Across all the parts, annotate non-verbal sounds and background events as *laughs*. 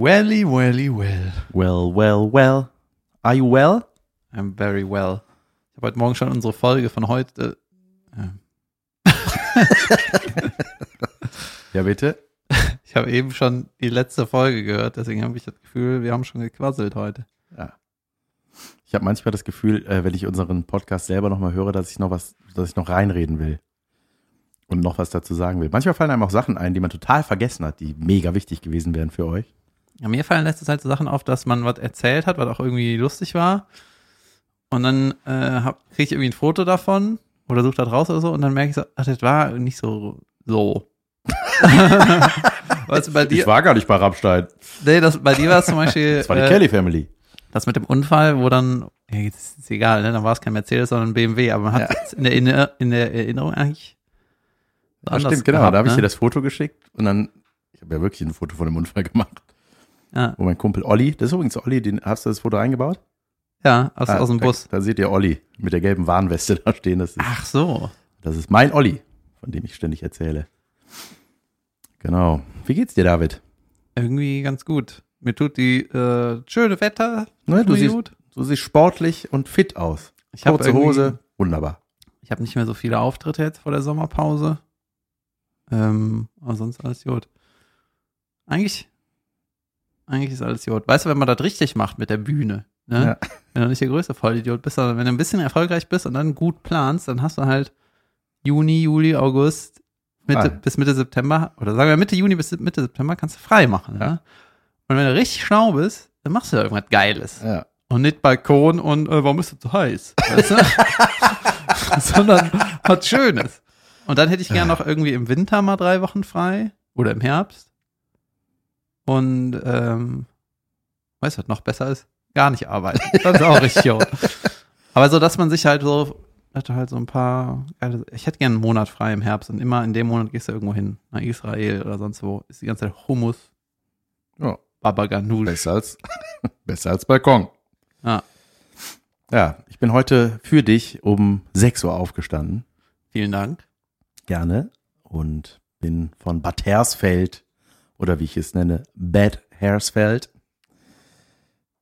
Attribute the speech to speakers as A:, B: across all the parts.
A: Welly, welly, well.
B: Well, well, well. Are you well?
A: I'm very well. Ich habe heute Morgen schon unsere Folge von heute. *laughs*
B: Ja, bitte.
A: Ich habe eben schon die letzte Folge gehört, deswegen habe ich das Gefühl, wir haben schon gequasselt heute.
B: Ich habe manchmal das Gefühl, äh, wenn ich unseren Podcast selber nochmal höre, dass ich noch was, dass ich noch reinreden will. Und noch was dazu sagen will. Manchmal fallen einem auch Sachen ein, die man total vergessen hat, die mega wichtig gewesen wären für euch.
A: Ja, mir fallen letzte Zeit so Sachen auf, dass man was erzählt hat, was auch irgendwie lustig war. Und dann äh, kriege ich irgendwie ein Foto davon oder suche da draus oder so und dann merke ich so, ach, das war nicht so so. *laughs* weißt du, bei dir,
B: Ich war gar nicht bei Rammstein.
A: nee, das, bei dir war es zum Beispiel *laughs*
B: Das war die
A: äh,
B: Kelly Family.
A: das mit dem Unfall, wo dann, ja, jetzt ist egal, ne, dann war es kein Mercedes, sondern ein BMW, aber man hat
B: Ja.
A: es in, der, in der Erinnerung eigentlich
B: Ja,
A: anders
B: stimmt, genau.
A: gehabt,
B: da habe ich
A: ne?
B: dir das Foto geschickt und dann, ich habe ja wirklich ein Foto von dem Unfall gemacht,
A: Ja,
B: wo mein Kumpel Olli, das ist übrigens Olli, den, hast du das Foto eingebaut?
A: ja aus, aus dem
B: da,
A: Bus.
B: Da seht ihr Olli mit der gelben Warnweste *laughs* da stehen. Das ist,
A: Ach so.
B: das ist mein Olli, von dem ich ständig erzähle. Genau. Wie geht's dir, David?
A: Irgendwie ganz gut. Mir tut die äh, schöne Wetter
B: Ne, du, siehst,
A: gut.
B: du siehst sportlich und fit aus.
A: Ich habe
B: Kurze Hose, wunderbar.
A: Ich habe nicht mehr so viele Auftritte jetzt vor der Sommerpause. Ähm, aber sonst alles gut. Eigentlich, eigentlich ist alles gut. Weißt du, wenn man das richtig macht mit der Bühne, ne?
B: Ja.
A: Wenn du nicht der größte Vollidiot bist, sondern wenn du ein bisschen erfolgreich bist und dann gut planst, dann hast du halt Juni, Juli, August, Mitte,
B: Frei.
A: bis Mitte September, oder sagen wir Mitte Juni bis Mitte September kannst du frei machen.
B: Ja.
A: Ne? Und wenn du richtig schlau bist, dann machst du da irgendwas Geiles.
B: Ja.
A: Und nicht Balkon und äh, warum ist es so heiß? Weißt du? *laughs* Sondern was Schönes. Und dann hätte ich gern noch irgendwie im Winter mal drei Wochen frei oder im Herbst. Und ähm, weißt du, was noch besser ist? Gar nicht arbeiten. *laughs* Das ist auch richtig. Aber so, dass man sich halt so, hatte halt so ein paar, ich hätte gern einen Monat frei im Herbst und immer in dem Monat gehst du irgendwo hin, nach Israel oder sonst wo, ist die ganze Zeit Hummus,
B: Ja.
A: Baba Ganoush.
B: Besser als, *laughs* besser als Balkon.
A: Ja.
B: Ja, ich bin heute für dich um 6 Uhr aufgestanden.
A: Vielen Dank.
B: Gerne. Und bin von Bad Hersfeld oder wie ich es nenne, Bad Hersfeld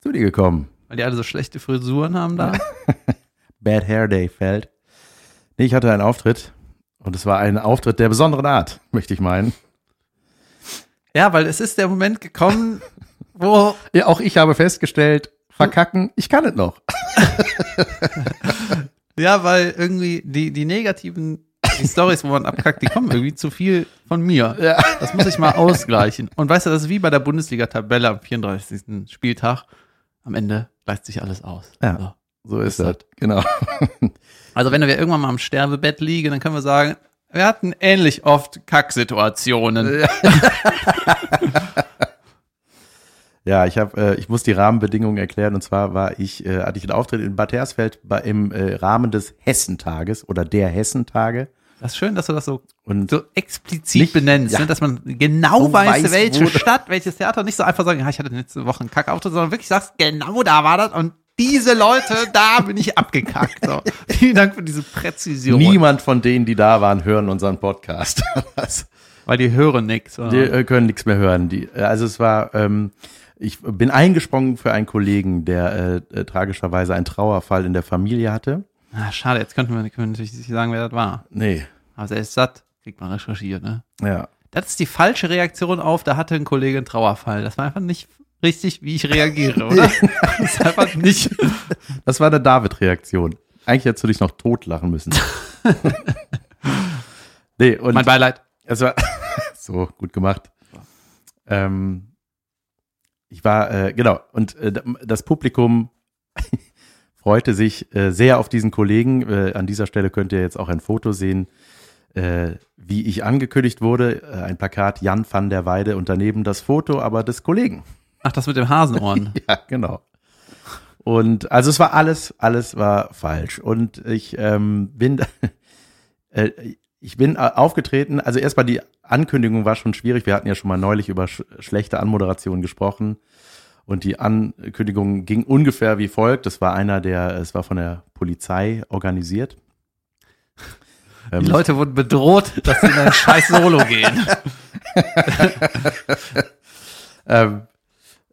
B: zu dir gekommen.
A: Weil die alle so schlechte Frisuren haben da. *laughs*
B: Bad Hair Day Feld. Nee, ich hatte einen Auftritt und es war ein Auftritt der besonderen Art, möchte ich meinen.
A: Ja, weil es ist der Moment gekommen, *laughs* wo
B: Ja, auch ich habe festgestellt, verkacken, ich kann es noch. *laughs*
A: Ja, weil irgendwie die, die negativen die Stories, wo man abkackt, die kommen irgendwie zu viel von mir.
B: Ja.
A: Das muss ich mal ausgleichen. Und weißt du, das ist wie bei der Bundesliga-Tabelle am 34. Spieltag. Am Ende gleicht sich alles aus.
B: Ja.
A: So.
B: So ist
A: Ist
B: das. Genau. *laughs*
A: Also wenn wir irgendwann mal am Sterbebett liegen, dann können wir sagen, wir hatten ähnlich oft Kacksituationen.
B: Ja, *laughs* ich habe, äh, ich muss die Rahmenbedingungen erklären. Und zwar war ich, äh, hatte ich einen Auftritt in Bad Hersfeld bei, im äh, Rahmen des Hessentages oder der Hessentage.
A: Das ist schön, dass du das so,
B: Und
A: so explizit
B: Nicht-
A: benennst,
B: ja.
A: ne? dass man genau
B: So
A: weiß,
B: weiß,
A: welche Stadt, welches Theater, nicht so einfach sagen, ja, ich hatte letzte Woche einen Kackauftritt, sondern wirklich sagst, genau da war das und diese Leute, da bin ich abgekackt. So. *laughs* Vielen Dank für diese Präzision.
B: niemand von denen, die da waren, hören unseren Podcast. *laughs*
A: Weil die hören nichts.
B: die äh, können nichts mehr hören. Die, äh, also es war, ähm, ich bin eingesprungen für einen Kollegen, der äh, äh, tragischerweise einen Trauerfall in der Familie hatte.
A: Ah, schade, jetzt könnten wir, können wir natürlich nicht sagen, wer das war.
B: Nee,
A: Aber er ist satt, kriegt man recherchiert, ne?
B: ja.
A: Das ist die falsche Reaktion auf, da hatte ein Kollege einen Trauerfall. Das war einfach nicht richtig, wie ich reagiere, *laughs* oder? das ist einfach nicht. *laughs*
B: Das war eine David-Reaktion. Eigentlich hättest du dich noch totlachen müssen. *laughs* nee, und
A: Mein Beileid.
B: es war so gut gemacht. Ähm, ich war, äh, genau, und äh, das Publikum freute sich äh, sehr auf diesen Kollegen. Äh, an dieser Stelle könnt ihr jetzt auch ein Foto sehen, äh, wie ich angekündigt wurde. Äh, ein Plakat Jan van der Weide und daneben das Foto aber des Kollegen.
A: Ach, das mit dem Hasenohren. *laughs*
B: Ja, genau. Und also es war alles, alles war falsch. Und ich ähm, bin, *laughs* äh, ich bin äh, aufgetreten. Also erstmal die Ankündigung war schon schwierig. Wir hatten ja schon mal neulich über sch schlechte Anmoderation gesprochen. Und die Ankündigung ging ungefähr wie folgt. Das war einer der, es war von der Polizei organisiert. Ähm, *laughs*
A: Die Leute wurden bedroht, dass sie in ein scheiß Solo gehen. *laughs*
B: ähm,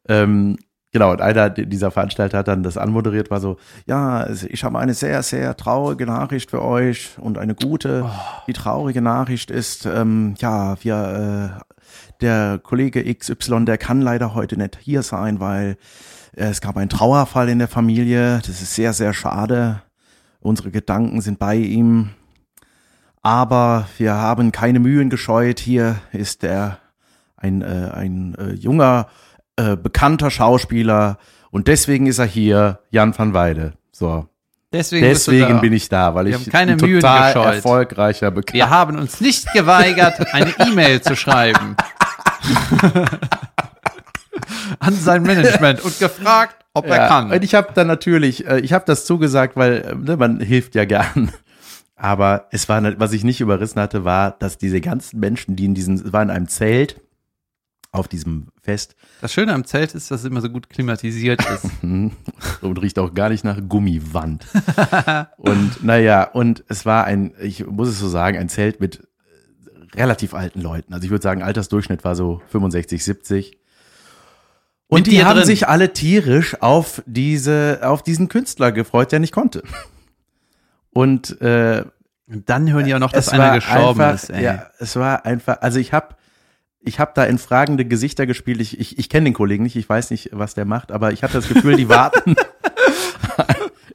B: Ähm, genau, und einer dieser Veranstalter hat dann das anmoderiert, war so, ja, ich habe eine sehr, sehr traurige Nachricht für euch und eine gute. Die traurige Nachricht ist, ähm, ja, wir, äh, der Kollege XY, der kann leider heute nicht hier sein, weil äh, es gab einen Trauerfall in der Familie. Das ist sehr, sehr schade. Unsere Gedanken sind bei ihm. Aber wir haben keine Mühen gescheut. Hier ist er ein, äh, ein äh, junger, äh, bekannter Schauspieler. Und deswegen ist er hier, Jan van Weide. So.
A: Deswegen,
B: Deswegen bin ich da, weil
A: Wir
B: ich
A: keine
B: ein
A: Mühen
B: total
A: gescheut.
B: erfolgreicher Bekannt.
A: Wir haben uns nicht geweigert, eine E-Mail zu schreiben. *laughs* *laughs* An sein Management und gefragt, ob er kann.
B: Und ich habe dann natürlich, äh, ich habe das zugesagt, weil äh, ne, man hilft ja gern. Aber es war, was ich nicht überrissen hatte, war, dass diese ganzen Menschen, die in diesem, es war in einem Zelt auf diesem Fest
A: Das Schöne am Zelt ist, dass es immer so gut klimatisiert ist. *laughs*
B: hm, und riecht auch gar nicht nach Gummiwand. *laughs* und naja, und es war ein, ich muss es so sagen, ein Zelt mit relativ alten Leuten. Also ich würde sagen, Altersdurchschnitt war so 65, 70. Und
A: Mit
B: die haben
A: drin.
B: sich alle tierisch auf diese, auf diesen Künstler gefreut, der nicht konnte. Und äh,
A: Und dann hören die auch noch, dass einer gestorben
B: einfach,
A: ist. Ey.
B: Ja, es war einfach, also ich habe ich hab da in fragende Gesichter gespielt. Ich, ich, ich kenne den Kollegen nicht, ich weiß nicht, was der macht, aber ich hatte das Gefühl, die warten. *laughs*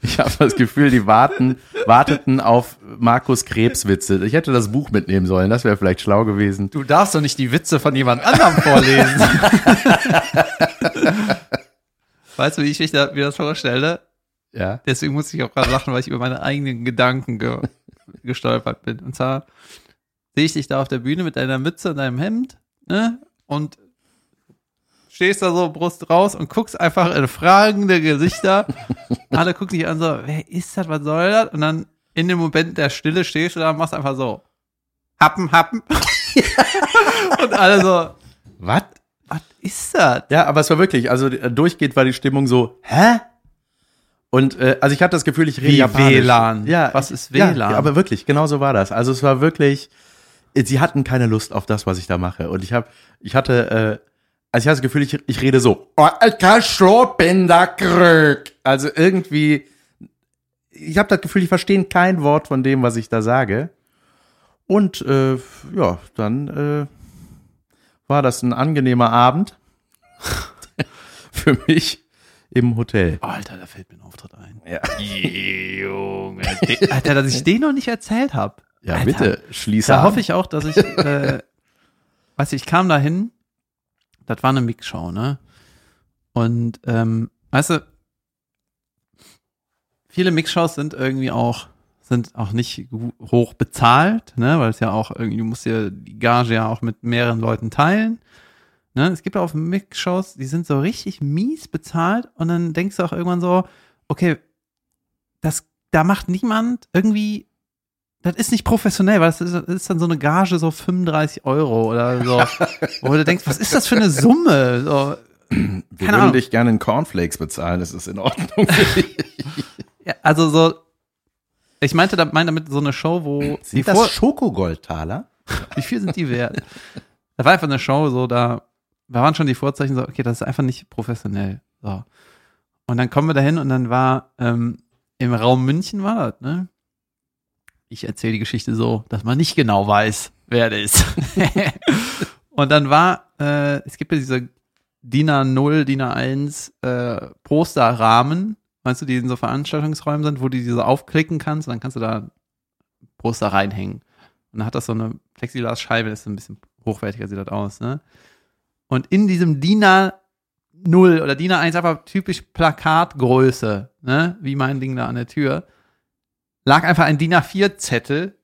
B: ich habe das Gefühl, die warten, warteten auf Markus Krebswitze. Ich hätte das Buch mitnehmen sollen, das wäre vielleicht schlau gewesen.
A: Du darfst doch nicht die Witze von jemand anderem vorlesen. *laughs* weißt du, wie ich mich da, mir das vorstelle?
B: Ja.
A: Deswegen muss ich auch gerade lachen, weil ich über meine eigenen Gedanken ge gestolpert bin. Und zwar sehe ich dich da auf der Bühne mit deiner Mütze und deinem Hemd, ne? Und stehst da so Brust raus und guckst einfach in fragende Gesichter. *laughs* Alle gucken dich an so, wer ist das, was soll das? Und dann in dem Moment der Stille stehst du da und machst einfach so, happen, happen. und alle so,
B: Was?
A: was ist das?
B: Ja, aber es war wirklich, also äh, durchgeht war die Stimmung so, hä? Und äh, also ich hatte das Gefühl, ich rede
A: Wie
B: Japanisch.
A: WLAN?
B: Ja,
A: Was ist WLAN?
B: Ja, aber wirklich, genau so war das. Also es war wirklich, äh, sie hatten keine Lust auf das, was ich da mache. Und ich habe, ich hatte, äh, also ich hatte das Gefühl, ich, ich rede so, "Oh, ich kann schon, bin da krück." Also irgendwie, ich habe das Gefühl, ich verstehe kein Wort von dem, was ich da sage. Und äh, ja, dann äh, war das ein angenehmer Abend *laughs* für mich im Hotel.
A: Oh, Alter, da fällt mir ein Auftritt ein.
B: Ja, *laughs*
A: Junge. Alter, dass ich den noch nicht erzählt habe.
B: ja
A: Alter,
B: bitte, schließe
A: Da hoffe ich auch, dass ich, äh, *laughs* du, ich kam da hin, das war eine Mixshow, ne? Und, ähm, weißt du, viele Mixshows sind irgendwie auch, sind auch nicht hoch bezahlt, ne? Weil es ja auch irgendwie, du musst ja die Gage ja auch mit mehreren Leuten teilen. Ne? Es gibt auch Mixshows, die sind so richtig mies bezahlt und dann denkst du auch irgendwann so, okay, das, da macht niemand irgendwie, das ist nicht professionell, weil das ist, das ist dann so eine Gage so 35 Euro oder so, wo du denkst, was ist das für eine Summe? So,
B: Wir würden
A: Ahnung.
B: dich gerne in Cornflakes bezahlen, das ist in Ordnung.
A: ja, also so, ich meinte da, meine damit so eine Show, wo
B: Sind das Schokogoldtaler?
A: Wie viel sind die wert? Da war einfach eine Show, so da, da waren schon die Vorzeichen so, okay, das ist einfach nicht professionell. So. Und dann kommen wir dahin und dann war ähm, im Raum München war das, ne? Ich erzähle die Geschichte so, dass man nicht genau weiß, wer das ist. *laughs* und dann war, äh, es gibt ja diese DIN A0, DIN A1 äh, Posterrahmen, weißt du, die in so Veranstaltungsräumen sind, wo du diese aufklicken kannst und dann kannst du da Poster reinhängen. Und dann hat das so eine Plexiglasscheibe, das ist ein bisschen hochwertiger, sieht das aus, ne? Und in diesem DIN A0 oder DIN A1 einfach typisch Plakatgröße, ne? Wie mein Ding da an der Tür, lag einfach ein DIN A4-Zettel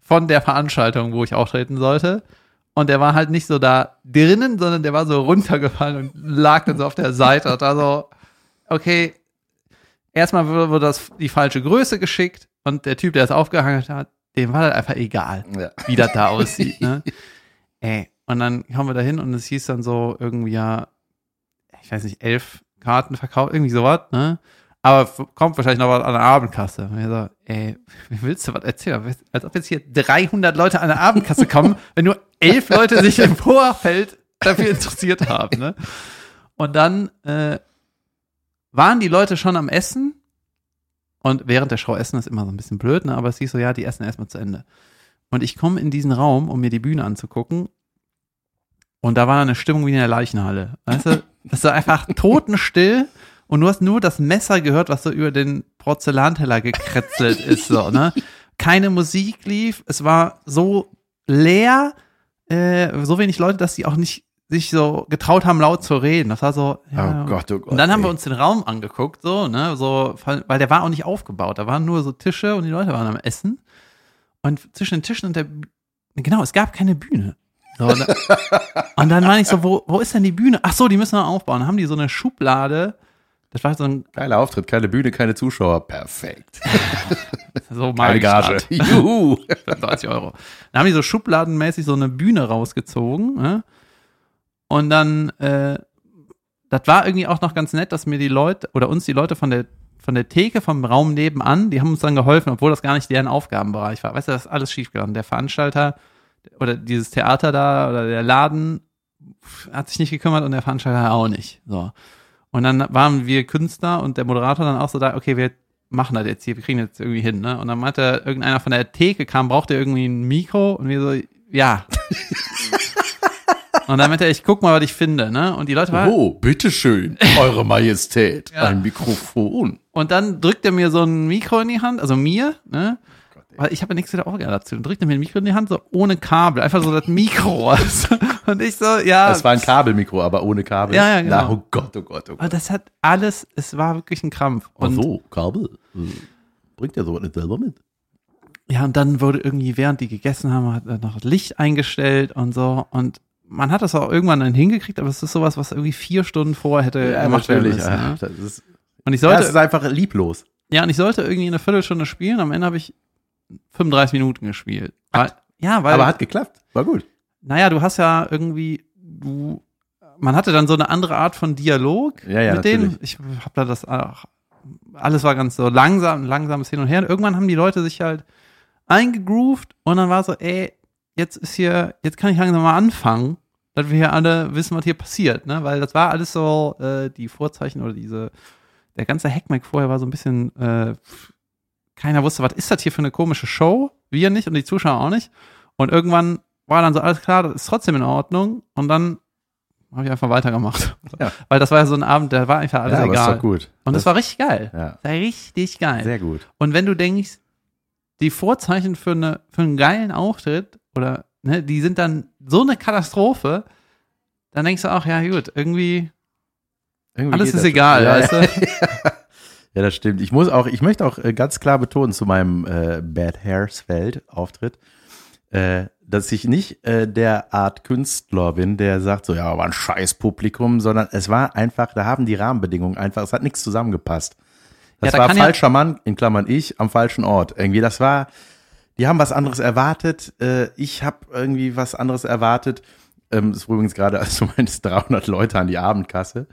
A: von der Veranstaltung, wo ich auftreten sollte. Und der war halt nicht so da drinnen, sondern der war so runtergefallen und lag dann so auf der Seite. Und da so, okay, erstmal wurde wurde das die falsche Größe geschickt und der Typ, der es aufgehangen hat, dem war das einfach egal
B: Ja.
A: wie das da *laughs* aussieht. Ne? Ey, und dann kommen wir da hin und es hieß dann so irgendwie ja, ich weiß nicht, elf Karten verkauft, irgendwie sowas, ne? Aber kommt wahrscheinlich noch was an der Abendkasse. Und ich so, ey, wie willst du was erzählen? Als ob jetzt hier 300 Leute an der Abendkasse kommen, *laughs* wenn nur elf Leute sich im Vorfeld dafür interessiert haben, ne? Und dann äh, waren die Leute schon am Essen. Und während der Show essen ist immer so ein bisschen blöd, ne? aber es hieß so, ja, die essen erstmal zu Ende. Und ich komme in diesen Raum, um mir die Bühne anzugucken. Und da war eine Stimmung wie in der Leichenhalle. Weißt du, das war einfach totenstill. Und du hast nur das Messer gehört, was so über den Porzellanteller gekretzelt *laughs* ist, so, ne? Keine Musik lief. Es war so leer, äh, so wenig Leute, dass die auch nicht sich so getraut haben, laut zu reden. Das war so, ja.
B: Oh Gott, oh Gott.
A: Und dann haben wir
B: ey.
A: uns den Raum angeguckt, so, ne, so, weil der war auch nicht aufgebaut. Da waren nur so Tische und die Leute waren am Essen. Und zwischen den Tischen und der, genau, es gab keine Bühne. So, *laughs* und, dann war ich so, wo, wo ist denn die Bühne? Ach so, die müssen wir aufbauen. Dann haben die so eine Schublade. Das war so ein,
B: Geiler Auftritt, keine Bühne, keine Zuschauer. Perfekt. *laughs*
A: so
B: Keine Gage. *laughs* Juhu. *laughs*
A: 35 Euro. Dann haben die so schubladenmäßig so eine Bühne rausgezogen. Ne? Und dann, äh, das war irgendwie auch noch ganz nett, dass mir die Leute oder uns die Leute von der von der Theke vom Raum nebenan, die haben uns dann geholfen, obwohl das gar nicht deren Aufgabenbereich war. Weißt du, das ist alles schiefgegangen. Der Veranstalter oder dieses Theater da oder der Laden hat sich nicht gekümmert und der Veranstalter auch nicht. So. Und dann waren wir Künstler und der Moderator dann auch so da, okay, wir machen das jetzt hier, wir kriegen das jetzt irgendwie hin, ne? Und dann meinte irgendeiner von der Theke kam, braucht ihr irgendwie ein Mikro? Und wir so, ja. *laughs* und dann meinte er, ich guck mal, was ich finde, ne? Und die Leute waren,
B: Oh, bitteschön, Eure Majestät, *laughs*
A: Ja.
B: ein Mikrofon.
A: und dann drückt er mir so ein Mikro in die Hand, also mir, ne? Weil ich habe ja nichts mit der Orgel dazu. Dann drückt er mir ein Mikro in die Hand, so ohne Kabel, einfach so das Mikro. *laughs* und ich so, ja.
B: Es war ein Kabelmikro, aber ohne Kabel.
A: Ja, ja, genau.
B: Na, oh Gott, oh Gott, oh Gott.
A: Und das hat alles, es war wirklich ein Krampf.
B: Ach
A: Und
B: so, Kabel. Äh, Bringt der sowas nicht selber mit?
A: Ja, und dann wurde irgendwie, während die gegessen haben, hat er noch das Licht eingestellt und so. Und man hat das auch irgendwann dann hingekriegt, aber es ist sowas, was irgendwie vier Stunden vorher hätte gemacht werden müssen.
B: ja.
A: Ne?
B: Das ist,
A: Und ich
B: ja,
A: sollte,
B: es ist einfach lieblos.
A: ja, und ich sollte irgendwie eine Viertelstunde spielen. Am Ende habe ich 35 Minuten gespielt. Weil, ja, weil,
B: Aber hat geklappt. War gut.
A: naja, du hast ja irgendwie, du, man hatte dann so eine andere Art von Dialog
B: Ja, ja,
A: mit denen.
B: natürlich.
A: Ich habe da das auch, alles war ganz so langsam, langsames Hin und Her. Und irgendwann haben die Leute sich halt eingegroovt und dann war so, ey, jetzt ist hier, jetzt kann ich langsam mal anfangen, dass wir hier alle wissen, was hier passiert, ne? Weil das war alles so, äh, die Vorzeichen oder diese, der ganze Hackmack vorher war so ein bisschen, äh, keiner wusste, was ist das hier für eine komische Show? Wir nicht und die Zuschauer auch nicht. Und irgendwann war dann so alles klar, das ist trotzdem in Ordnung. Und dann habe ich einfach weitergemacht. *laughs*
B: Ja.
A: Weil das war ja so ein Abend, der war einfach alles
B: ja,
A: egal.
B: doch gut.
A: Und das, war richtig geil.
B: ja,
A: Das war richtig geil.
B: sehr gut.
A: Und wenn du denkst, die Vorzeichen für, eine, für einen geilen Auftritt oder ne, die sind dann so eine Katastrophe, dann denkst du auch, ja gut, irgendwie
B: Irgendwie
A: alles ist
B: das
A: egal,
B: schon.
A: weißt du? *laughs*
B: Ja, das stimmt. Ich muss auch, ich möchte auch äh, ganz klar betonen zu meinem äh, Bad Hairsfeld Auftritt, äh, dass ich nicht äh, der Art Künstler bin, der sagt so, ja, war ein scheiß Publikum, sondern es war einfach, da haben die Rahmenbedingungen einfach, es hat nichts zusammengepasst. Das
A: Ja, da
B: war
A: kann ja-
B: falscher Mann, in Klammern ich, am falschen Ort. Irgendwie, das war, die haben was anderes erwartet, äh, ich habe irgendwie was anderes erwartet. Ähm, das ist übrigens gerade, als du meinst, 300 Leute an die Abendkasse.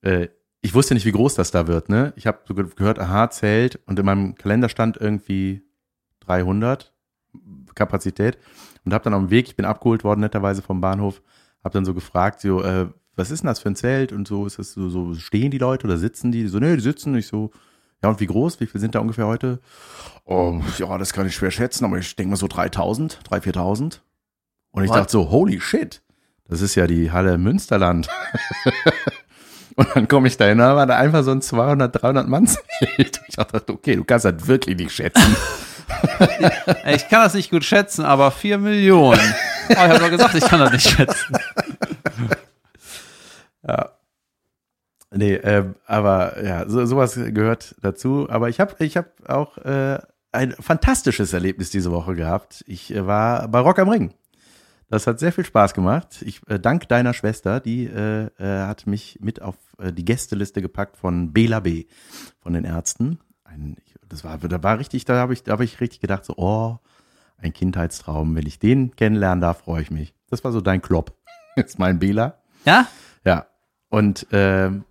B: Äh, ich wusste nicht, wie groß das da wird, ne? Ich habe so ge- gehört, aha, Zelt und in meinem Kalender stand irgendwie 300 Kapazität und habe dann am Weg, ich bin abgeholt worden netterweise vom Bahnhof, habe dann so gefragt, so, äh, was ist denn das für ein Zelt und so, ist das so, so stehen die Leute oder sitzen die? So, nee, die sitzen. Ich so, ja und wie groß? Wie viel sind da ungefähr heute? Oh, ja, das kann ich schwer schätzen, aber ich denke mal so 3000, 3.000, 4.000. Und ich
A: What?
B: dachte so, holy shit, das ist ja die Halle Münsterland. *laughs* Und dann komme ich da hin, da war da einfach so ein 200, 300 Mann Zelt. *laughs* Ich dachte, okay, du kannst das wirklich nicht schätzen. *laughs*
A: Ich kann das nicht gut schätzen, aber 4 Millionen. Oh, ich habe doch gesagt, ich kann das nicht schätzen. *laughs*
B: Ja. Nee, ähm, aber ja, so, sowas gehört dazu. Aber ich habe ich hab auch äh, ein fantastisches Erlebnis diese Woche gehabt. Ich äh, war bei Rock am Ring. Das hat sehr viel Spaß gemacht. Ich äh, dank deiner Schwester, die äh, äh, hat mich mit auf äh, die Gästeliste gepackt von Bela B. von den Ärzten. Ein, ich, das war, da war richtig, da habe ich, da habe ich richtig gedacht so, oh, ein Kindheitstraum. Wenn ich den kennenlernen darf, freue ich mich. Das war so dein Klopp. *laughs* Jetzt mein Bela.
A: Ja?
B: Ja. Und ähm,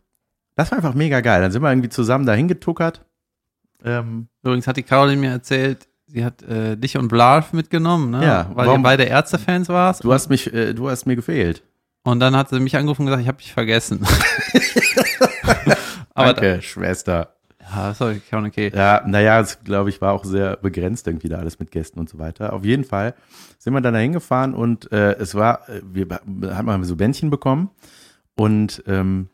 B: das war einfach mega geil. Dann sind wir irgendwie zusammen dahin getuckert. Ähm,
A: Übrigens hat die Caroline mir erzählt, sie hat äh, dich und Blarf mitgenommen, ne?
B: Ja,
A: weil
B: warum-
A: ihr beide Ärztefans warst.
B: du hast mich, äh, du hast mir gefehlt.
A: Und dann hat sie mich angerufen und gesagt, ich habe dich vergessen. *laughs* Aber
B: Danke, Schwester.
A: Ja, ist auch okay.
B: Ja, naja, es glaube ich war auch sehr begrenzt irgendwie da alles mit Gästen und so weiter. Auf jeden Fall sind wir dann da hingefahren und äh, es war, äh, wir haben mal so Bändchen bekommen und ähm,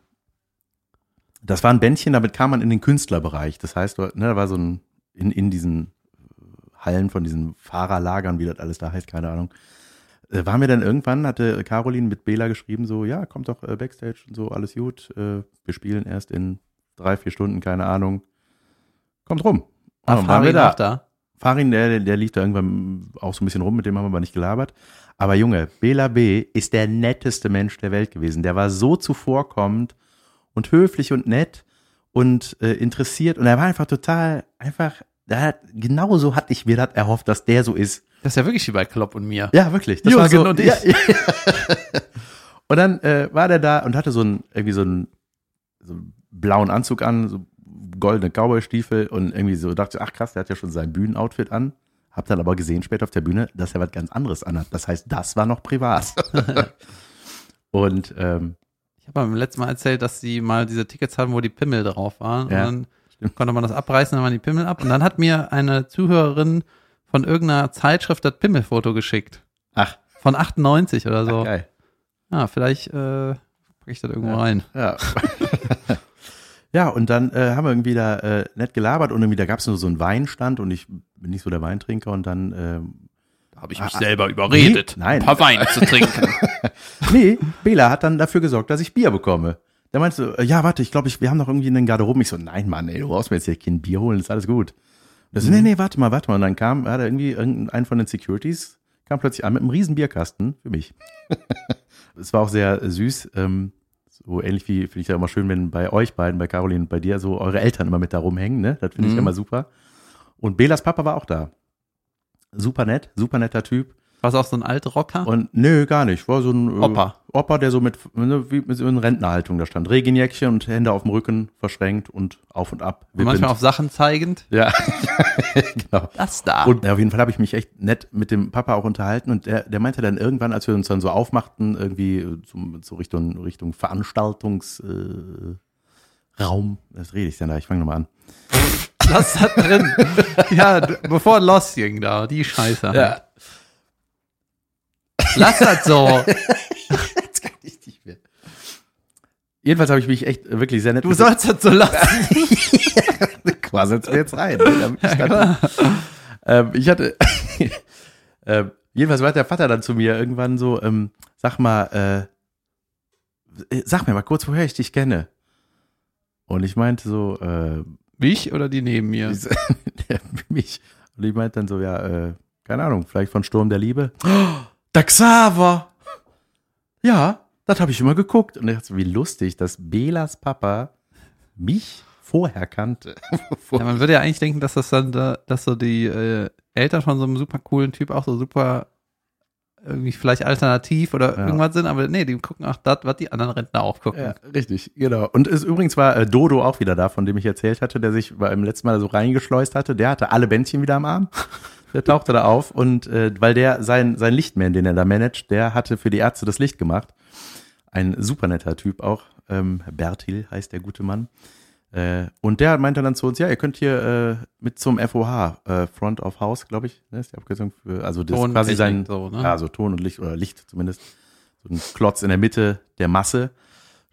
B: das war ein Bändchen, damit kam man in den Künstlerbereich. Das heißt, ne, da war so ein, in, in diesen Hallen von diesen Fahrerlagern, wie das alles da heißt, keine Ahnung. Äh, waren wir dann irgendwann, hatte Caroline mit Bela geschrieben, so, ja, kommt doch äh, Backstage und so, alles gut. Äh, wir spielen erst in drei, vier Stunden, keine Ahnung. Kommt rum.
A: Ah,
B: waren wir
A: Farin
B: da.
A: auch da.
B: Farin, der, der lief da irgendwann auch so ein bisschen rum, mit dem haben wir aber nicht gelabert. Aber Junge, Bela B. ist der netteste Mensch der Welt gewesen. Der war so zuvorkommend und höflich und nett und äh, interessiert. Und er war einfach total, einfach, der hat, genauso hatte ich mir das erhofft, dass der so ist.
A: Das ist ja wirklich wie bei Klopp und mir.
B: Ja, wirklich. Das
A: Jürgen
B: war so,
A: und ich.
B: Ja, ja. *laughs* und dann äh, war der da und hatte so einen, irgendwie so einen, so einen blauen Anzug an, so goldene Cowboy-Stiefel und irgendwie so dachte, ach krass, der hat ja schon sein Bühnenoutfit an. Hab dann aber gesehen später auf der Bühne, dass er was ganz anderes anhat. Das heißt, das war noch privat. *laughs* und ähm,
A: Ich habe beim letzten Mal erzählt, dass sie mal diese Tickets hatten, wo die Pimmel drauf waren.
B: Ja,
A: und dann konnte man das abreißen, dann waren die Pimmel ab. Und dann hat mir eine Zuhörerin von irgendeiner Zeitschrift das Pimmelfoto geschickt.
B: ach,
A: Von 98 oder so.
B: geil.
A: Ja, vielleicht äh, packe ich das irgendwo
B: Ja.
A: rein.
B: Ja. *laughs* ja, und dann äh, haben wir irgendwie da äh, nett gelabert und irgendwie da gab es nur so einen Weinstand und ich bin nicht so der Weintrinker und dann ähm,
A: Da habe ich
B: mich
A: selber
B: überredet, Nein. ein paar
A: Wein zu trinken. *laughs*
B: Nee, Bela hat dann dafür gesorgt, dass ich Bier bekomme. Der meinte so, äh, ja, warte, ich glaube, ich, wir haben noch irgendwie einen Garderoben. Ich so, nein, Mann, ey, du brauchst mir jetzt hier kein Bier holen, ist alles gut. Und so, nee, nee, warte mal, warte mal. Und dann kam, hat er irgendwie irgendein von den Securities, kam plötzlich an mit einem riesen Bierkasten für mich. *laughs* Es war auch sehr süß, ähm, so ähnlich wie, finde ich ja immer schön, wenn bei euch beiden, bei Caroline und bei dir, so eure Eltern immer mit da rumhängen, ne? Das finde ich
A: Mhm.
B: immer super. Und Belas Papa war auch da. Super nett, super netter Typ.
A: War es auch so ein alter Rocker?
B: Und nö, gar nicht. War so ein äh,
A: Opa.
B: Opa, der so mit, ne, wie mit so in Rentenhaltung da stand. Regenjäckchen und Hände auf dem Rücken verschränkt und auf und ab.
A: Und manchmal auf Sachen zeigend.
B: ja, *laughs* genau.
A: Das da.
B: Und ja, auf jeden Fall habe ich mich echt nett mit dem Papa auch unterhalten und der, der meinte dann irgendwann, als wir uns dann so aufmachten, irgendwie äh, zum, so Richtung, Richtung Veranstaltungsraum, äh, was rede ich denn da? Ich fange nochmal an.
A: Lass das drin. ja, bevor Lost ging da, die Scheiße. halt. Lass das so. *laughs*
B: Jetzt kann ich nicht mehr. Jedenfalls habe ich mich echt wirklich sehr nett
A: Du sollst das so lassen. *laughs*
B: quasselt's mir jetzt rein. ne, ich grad- ähm, ich hatte, *laughs* ähm, jedenfalls war der Vater dann zu mir irgendwann so, ähm, sag mal, äh, äh, sag mir mal kurz, woher ich dich kenne. Und ich meinte so, äh,
A: Mich oder die neben mir?
B: mich. Und ich meinte dann so, ja, äh, keine Ahnung, vielleicht von Sturm der Liebe. Der Xaver! Ja, das habe ich immer geguckt. Und ich dachte so, wie lustig, dass Belas Papa mich vorher kannte. *laughs*
A: Ja, man würde ja eigentlich denken, dass das dann, da, dass so die äh, Eltern von so einem super coolen Typ auch so super irgendwie vielleicht alternativ oder
B: Ja.
A: irgendwas sind, aber nee, die gucken auch das, was die anderen Rentner auch gucken.
B: Ja, richtig, genau. Und es übrigens war äh, Dodo auch wieder da, von dem ich erzählt hatte, der sich beim letzten Mal so reingeschleust hatte. Der hatte alle Bändchen wieder am Arm. Der tauchte da auf und äh, weil der sein sein Lichtman, den er da managt, der hatte für die Ärzte das Licht gemacht. Ein super netter Typ auch. Ähm, Bertil heißt der gute Mann. Äh, und der meinte dann zu uns, ja, ihr könnt hier äh, mit zum FOH, äh, Front of House, glaube ich, ne, ist die Abkürzung für, also das ist quasi sein,
A: so, ne?
B: ja, also Ton und Licht oder Licht zumindest. So ein Klotz in der Mitte der Masse.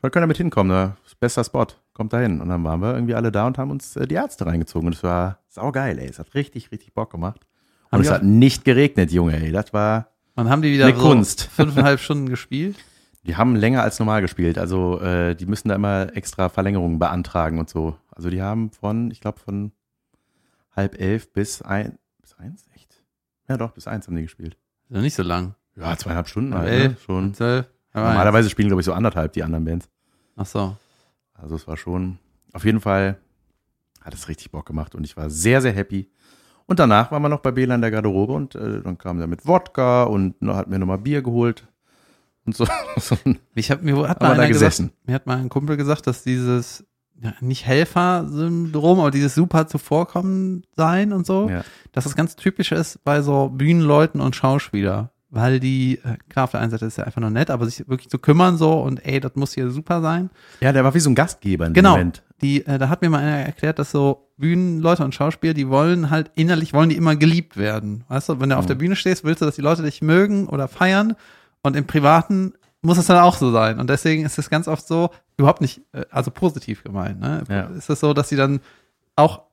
B: Da könnt ihr mit hinkommen, ist bester Spot. Kommt da hin. Und dann waren wir irgendwie alle da und haben uns äh, die Ärzte reingezogen. Und es war saugeil, ey. Es hat richtig, richtig Bock gemacht. Und es hat nicht geregnet, Junge, ey. Das war,
A: Wann haben die wieder
B: Eine
A: so
B: Kunst. *laughs*
A: fünfeinhalb Stunden gespielt?
B: die haben länger als normal gespielt. Also äh, die müssen da immer extra Verlängerungen beantragen und so. Also die haben von, ich glaube, von halb elf bis ein, bis eins, echt? Ja doch, bis eins haben die gespielt.
A: Ist ja nicht so lang.
B: Ja, zweieinhalb Stunden
A: Halb
B: halt, ne?
A: elf,
B: Schon.
A: Zwölf?
B: Normalerweise spielen, glaube ich, so anderthalb die anderen Bands.
A: Ach so.
B: Also es war schon, auf jeden Fall hat es richtig Bock gemacht und ich war sehr, sehr happy. Und danach waren wir noch bei Bela in der Garderobe und äh, dann kam der mit Wodka und noch, hat mir nochmal Bier geholt und so. *laughs*
A: Ich hab, mir hat mal
B: da
A: einer gesagt,
B: gesessen.
A: mir hat mal ein Kumpel gesagt, dass dieses ja, nicht Helfer-Syndrom, aber dieses super zuvorkommen sein und so,
B: Ja.
A: dass das ganz typisch ist bei so Bühnenleuten und Schauspieler. weil die, äh, klar, auf der einen Seite ist er einfach nur nett, aber sich wirklich zu kümmern so und ey, das muss hier super sein.
B: Ja, der war wie so ein Gastgeber in dem
A: Genau.
B: Moment.
A: Die, äh, da hat mir mal einer erklärt, dass so Bühnenleute und Schauspieler, die wollen halt innerlich, wollen die immer geliebt werden. Weißt du, wenn du auf der Bühne stehst, willst du, dass die Leute dich mögen oder feiern und im Privaten muss es dann auch so sein. Und deswegen ist es ganz oft so, überhaupt nicht, äh, also positiv gemeint, ne?
B: Ja.
A: Ist es so, dass sie dann auch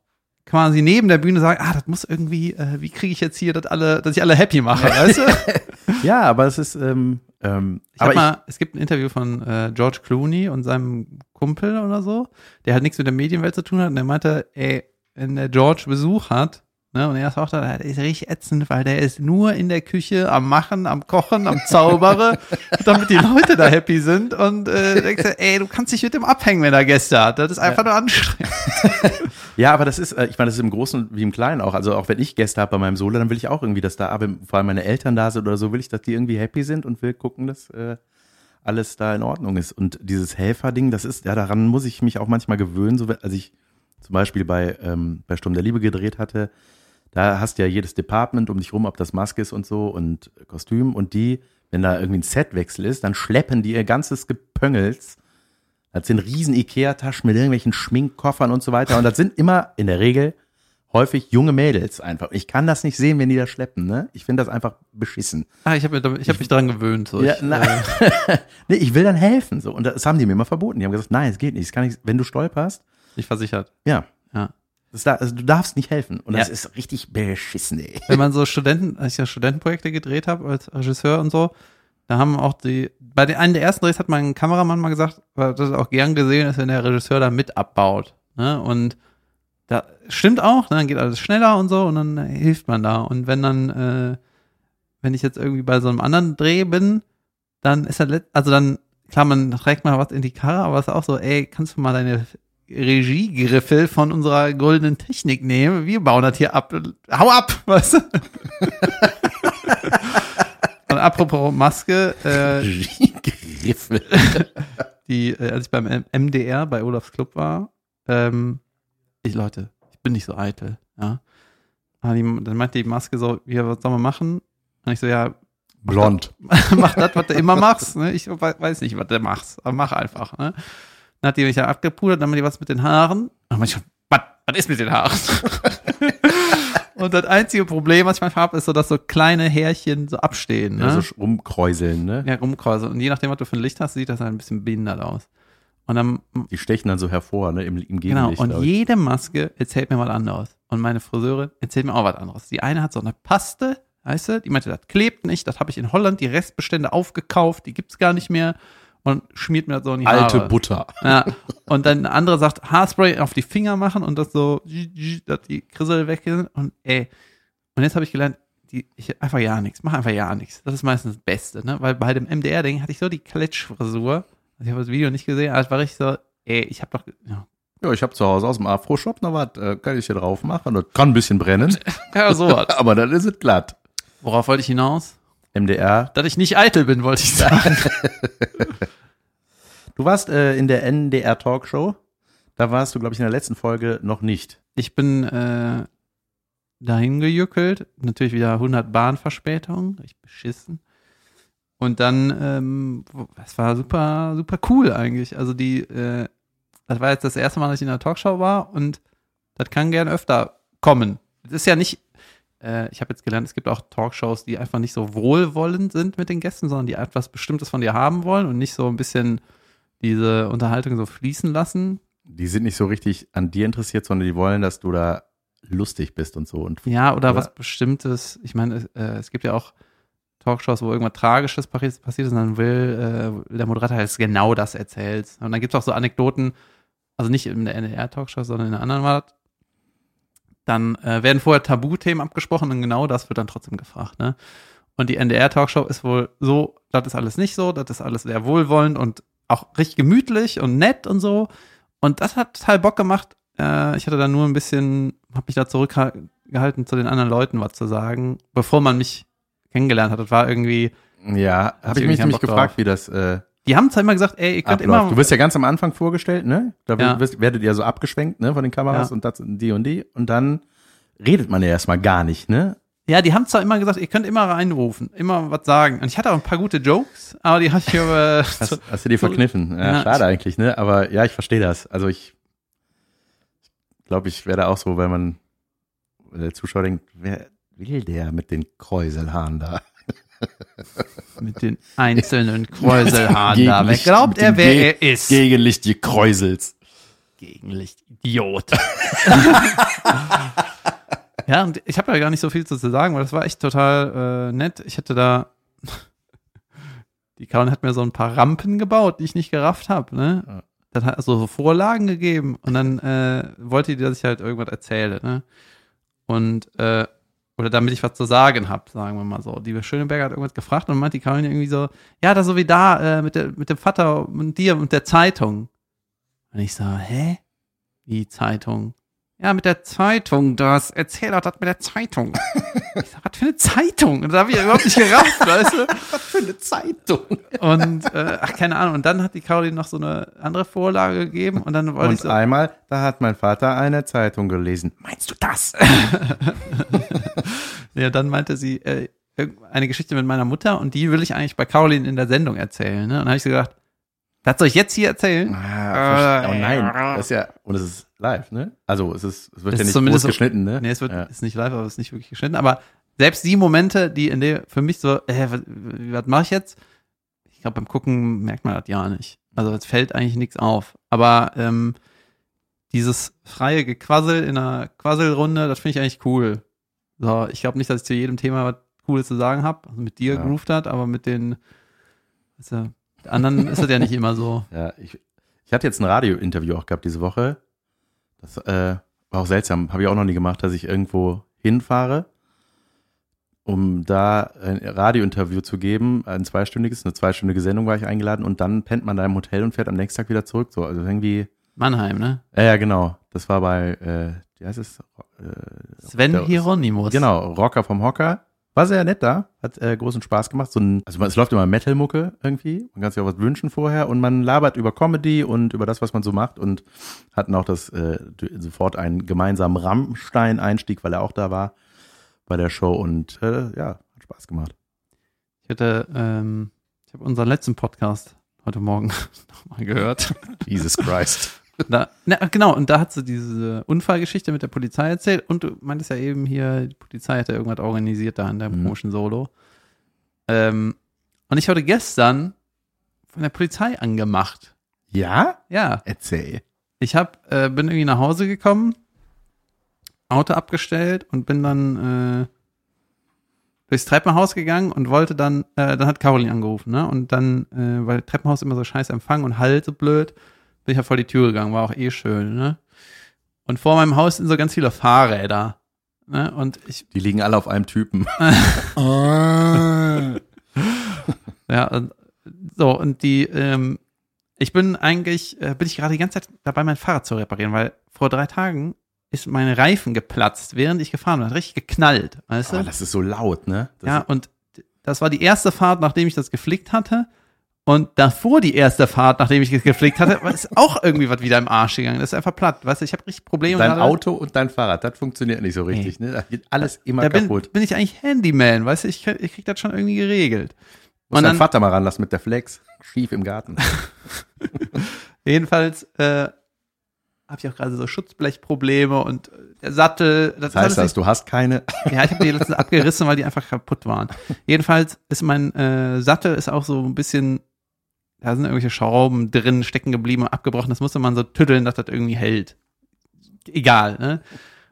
A: quasi neben der Bühne sagen, ah, das muss irgendwie, äh, wie kriege ich jetzt hier, dass alle, dass ich alle happy mache, weißt du? *laughs*
B: Ja, aber es ist, ähm, ähm,
A: Ich
B: aber
A: mal, es gibt ein Interview von äh, George Clooney und seinem Kumpel oder so, der halt nichts mit der Medienwelt zu tun hat und der meinte, ey, wenn der George Besuch hat, ne, und er ist auch da, der ist richtig ätzend, weil der ist nur in der Küche am Machen, am Kochen, am Zaubere, *laughs* damit die Leute da happy sind und äh, denkst ey, du kannst dich mit dem abhängen, wenn er Gäste hat. Das ist einfach nur anstrengend. *laughs*
B: Ja, aber das ist, äh, ich meine, das ist im Großen wie im Kleinen auch. Also auch wenn ich Gäste habe bei meinem Solo, dann will ich auch irgendwie, dass da, vor allem meine Eltern da sind oder so, will ich, dass die irgendwie happy sind und will gucken, dass äh, alles da in Ordnung ist. Und dieses Helferding, das ist, ja, daran muss ich mich auch manchmal gewöhnen. So, als ich zum Beispiel bei, ähm, bei Sturm der Liebe gedreht hatte, da hast du ja jedes Department um dich rum, ob das Maske ist und so und Kostüm. Und die, wenn da irgendwie ein Setwechsel ist, dann schleppen die ihr ganzes Gepöngels das sind riesen Ikea-Taschen mit irgendwelchen Schminkkoffern und so weiter. Und das sind immer in der Regel häufig junge Mädels einfach. Ich kann das nicht sehen, wenn die das schleppen, ne? Ich finde das einfach beschissen.
A: Ah, ich habe ich hab mich daran gewöhnt. So.
B: Ja,
A: ich, äh, *laughs*
B: nee, ich will dann helfen, so. Und das haben die mir immer verboten. Die haben gesagt, nein, es geht nicht. Es kann nicht, wenn du stolperst,
A: nicht versichert.
B: ja.
A: Ja.
B: Das da, also du darfst nicht helfen. Und das
A: Ja.
B: ist richtig beschissen, ey.
A: wenn man *laughs* so Studenten, als ich ja Studentenprojekte gedreht habe als Regisseur und so, da haben auch die, bei den, einem der ersten Drehs hat mein Kameramann mal gesagt, weil das auch gern gesehen ist, wenn der Regisseur da mit abbaut. Ne? Und da stimmt auch, ne? dann geht alles schneller und so und dann hilft man da. Und wenn dann, äh, wenn ich jetzt irgendwie bei so einem anderen Dreh bin, dann ist er, let- also dann, klar, man trägt mal was in die Karre, aber es ist auch so, ey, kannst du mal deine Regiegriffel von unserer goldenen Technik nehmen? Wir bauen das hier ab. Hau ab, *laughs* weißt du? Und apropos Maske, äh, *laughs* *laughs* die, äh, als ich beim MDR bei Olafs Club war, ähm, ich, Leute, ich bin nicht so eitel, ja. Die, dann meinte die Maske so, ja, was soll man machen? Und ich so, ja,
B: Blond.
A: mach das, *laughs* was du immer machst. Ne? Ich we- weiß nicht, was du machst, aber mach einfach. Ne? Dann hat die mich ja abgepudert, dann haben die was mit den Haaren. Dann ich, was, was ist mit den Haaren? Und das einzige Problem, was ich manchmal habe, ist so, dass so kleine Härchen so abstehen. Ne?
B: Ja, so rumkräuseln, ne?
A: ja, rumkreuzen. Und je nachdem, was du für ein Licht hast, sieht das halt ein bisschen behindert aus. Und dann,
B: Die stechen dann so hervor, ne? Im, im
A: genau,
B: Gegenlicht.
A: und
B: glaub ich.
A: jede Maske erzählt mir was anderes. Und meine Friseurin erzählt mir auch was anderes. Die eine hat so eine Paste, weißt du, die meinte, das klebt nicht, das habe ich in Holland die Restbestände aufgekauft, die gibt's gar nicht mehr und schmiert mir das so in die
B: Alte
A: Haare.
B: Butter.
A: Ja. Und dann eine andere sagt, Haarspray auf die Finger machen und das so, dass die Krissel weg sind. Und ey, und jetzt habe ich gelernt, die, ich einfach ja nichts, mach einfach ja nichts. Das ist meistens das Beste, ne? Weil bei dem MDR-Ding hatte ich so die Kletschfrisur. Also ich habe das Video nicht gesehen, aber es war richtig so, ey, ich habe doch, ja,
B: Ja, ich habe zu Hause aus dem Afro-Shop noch was, äh, kann ich hier drauf machen. Das kann ein bisschen brennen, *laughs*
A: ja sowas. *laughs*
B: aber dann ist es glatt.
A: Worauf wollte ich hinaus?
B: MDR.
A: Dass ich nicht eitel bin, wollte ich sagen. *laughs*
B: Du warst äh, in der NDR Talkshow. Da warst du, glaube ich, in der letzten Folge noch nicht.
A: Ich bin äh, dahin gejückelt, natürlich wieder 100 Bahnverspätung, richtig beschissen. Und dann, ähm, das war super, super cool eigentlich. Also die, äh, das war jetzt das erste Mal, dass ich in der Talkshow war und das kann gern öfter kommen. Das ist ja nicht, äh, ich habe jetzt gelernt, es gibt auch Talkshows, die einfach nicht so wohlwollend sind mit den Gästen, sondern die etwas Bestimmtes von dir haben wollen und nicht so ein bisschen diese Unterhaltung so fließen lassen.
B: Die sind nicht so richtig an dir interessiert, sondern die wollen, dass du da lustig bist und so. Und
A: Ja, oder,
B: Oder?
A: was Bestimmtes. Ich meine, äh, es gibt ja auch Talkshows, wo irgendwas Tragisches passi- passiert ist und dann will äh, der Moderator halt genau das erzählt. Und dann gibt es auch so Anekdoten, also nicht in der NDR-Talkshow, sondern in einer anderen. Dann äh, werden vorher Tabuthemen abgesprochen und genau das wird dann trotzdem gefragt. Ne? Und die NDR-Talkshow ist wohl so, das ist alles nicht so, das ist alles sehr wohlwollend und auch richtig gemütlich und nett und so. Und das hat total Bock gemacht. Äh, ich hatte dann nur ein bisschen, habe mich da zurückgehalten, zu den anderen Leuten was zu sagen, bevor man mich kennengelernt hat. Das war irgendwie,
B: ja, habe ich mich nämlich gefragt, wie das äh,
A: die haben zwar immer gesagt, ey, ihr könnt immer,
B: Du wirst ja ganz am Anfang vorgestellt, ne? Da
A: Ja.
B: wirst, werdet ihr so abgeschwenkt, ne, von den Kameras
A: Ja.
B: und das und die und die. Und dann redet man ja erstmal gar nicht, ne?
A: Ja, die haben zwar immer gesagt, ihr könnt immer reinrufen, immer was sagen. Und ich hatte auch ein paar gute Jokes, aber die habe ich aber. *laughs*
B: Hast, hast du die verkniffen? Ja,
A: Ja,
B: schade eigentlich, ne? Aber ja, ich verstehe das. Also ich glaube, ich wäre da auch so, weil man, weil der Zuschauer denkt, wer will der mit den Kräuselhaaren da?
A: Mit den einzelnen Kräuselhaaren da. Wer glaubt er, wer
B: Ge-
A: er ist?
B: Gegenlicht, die Kräusels.
A: Gegenlicht, Idiot. ja, und ich habe ja gar nicht so viel zu sagen, weil das war echt total äh, nett. Ich hätte da. Die Karin hat mir so ein paar Rampen gebaut, die ich nicht gerafft habe. Ne?
B: Ja.
A: Dann hat also so Vorlagen gegeben und dann äh, wollte die, dass ich halt irgendwas erzähle. Ne? Und äh, oder damit ich was zu sagen habe, sagen wir mal so. Die Schöneberger hat irgendwas gefragt und meint die Karin irgendwie so, ja, da so wie da äh, mit, der, mit dem Vater und dir und der Zeitung. Und ich so, hä? Wie Zeitung? Ja, mit der Zeitung, das. Erzähl doch das mit der Zeitung. *laughs* Ich sag, was für eine Zeitung? Und da habe ich überhaupt nicht gerafft, weißt du? *laughs*
B: Was für eine Zeitung.
A: Und, äh, ach, keine Ahnung. Und dann hat die Caroline noch so eine andere Vorlage gegeben und dann wollte ich
B: Und
A: so,
B: einmal, da hat mein Vater eine Zeitung gelesen. Meinst du das? *laughs*
A: ja, dann meinte sie, äh, eine Geschichte mit meiner Mutter und die will ich eigentlich bei Caroline in der Sendung erzählen. Ne? Und dann habe ich so gedacht, das soll ich jetzt hier erzählen?
B: Ah, oh nein, das ist ja, und es ist live, ne? Also es ist, es wird
A: Es
B: ja nicht
A: zumindest
B: geschnitten, ne?
A: Nee, es wird,
B: ja.
A: ist nicht live, aber es ist nicht wirklich geschnitten. Aber selbst die Momente, die in der für mich so, äh, was, was mache ich jetzt? Ich glaube, beim Gucken merkt man das ja nicht. Also es fällt eigentlich nichts auf. Aber ähm, dieses freie Gequassel in einer Quasselrunde, das finde ich eigentlich cool. So, ich glaube nicht, dass ich zu jedem Thema was Cooles zu sagen habe. Also mit dir
B: Ja.
A: grooved hat, aber mit den weißt du, mit anderen ist das ja nicht immer so. *laughs*
B: Ja, ich, ich hatte jetzt ein Radio-Interview auch gehabt diese Woche. Das äh, war auch seltsam. Habe ich auch noch nie gemacht, dass ich irgendwo hinfahre, um da ein Radio-Interview zu geben. Ein zweistündiges, eine zweistündige Sendung war ich eingeladen und dann pennt man da im Hotel und fährt am nächsten Tag wieder zurück. So, also irgendwie,
A: Mannheim, ne?
B: ja, ja genau. Das war bei, äh, wie heißt es? Äh,
A: Sven Hieronymus.
B: Genau, Rocker vom Hocker. War sehr nett da, hat äh, großen Spaß gemacht. So ein, also es läuft immer Metal-Mucke irgendwie. Man kann sich auch was wünschen vorher und man labert über Comedy und über das, was man so macht und hatten auch das äh, sofort einen gemeinsamen Rammstein-Einstieg, weil er auch da war bei der Show und äh, ja, hat Spaß gemacht.
A: Ich hatte, ähm, ich habe unseren letzten Podcast heute Morgen *laughs* nochmal gehört.
B: Jesus Christ.
A: Da, na, genau, und da hat sie diese Unfallgeschichte mit der Polizei erzählt und du meintest ja eben hier, die Polizei hat ja irgendwas organisiert da in deinem
B: Mhm.
A: komischen Solo. Ähm, und ich wurde gestern von der Polizei angemacht.
B: Ja?
A: Ja,
B: Erzähl.
A: ich hab, äh, bin irgendwie nach Hause gekommen, Auto abgestellt und bin dann äh, durchs Treppenhaus gegangen und wollte dann, äh, dann hat Caroline angerufen, ne? Und dann, äh, weil Treppenhaus immer so scheiß Empfang und Halt so blöd, bin ich ja vor die Tür gegangen, war auch eh schön, ne? Und vor meinem Haus sind so ganz viele Fahrräder. Ne? Und ich,
B: Die liegen alle auf einem Typen. *laughs*
A: ja, und, so, und die, ähm, ich bin eigentlich, äh, bin ich gerade die ganze Zeit dabei, mein Fahrrad zu reparieren, weil vor drei Tagen ist mein Reifen geplatzt, während ich gefahren bin. Hat richtig geknallt, weißt du?
B: Oh, das ist so laut, ne? Das
A: ja, und das war die erste Fahrt, nachdem ich das geflickt hatte. Und davor die erste Fahrt, nachdem ich es geflickt hatte, war es auch irgendwie was wieder im Arsch gegangen. Das ist einfach platt. Weißt du, ich habe richtig Probleme.
B: Dein. Auto und dein Fahrrad, das funktioniert nicht so richtig, ne? Da geht alles immer
A: da bin,
B: kaputt.
A: bin ich eigentlich Handyman, weißt du, ich, krieg- ich krieg das schon irgendwie geregelt.
B: Muss
A: Und
B: dein
A: dann-
B: Vater mal ranlassen mit der Flex. Schief im Garten. *laughs*
A: Jedenfalls äh, habe ich auch gerade so Schutzblechprobleme und äh, der Sattel.
B: Das
A: ist
B: heißt das, du hast keine. *laughs*
A: Ja, ich habe die letztens abgerissen, weil die einfach kaputt waren. Jedenfalls ist mein äh, Sattel ist auch so ein bisschen, da sind irgendwelche Schrauben drin stecken geblieben und abgebrochen. Das musste man so tüddeln, dass das irgendwie hält. Egal, ne?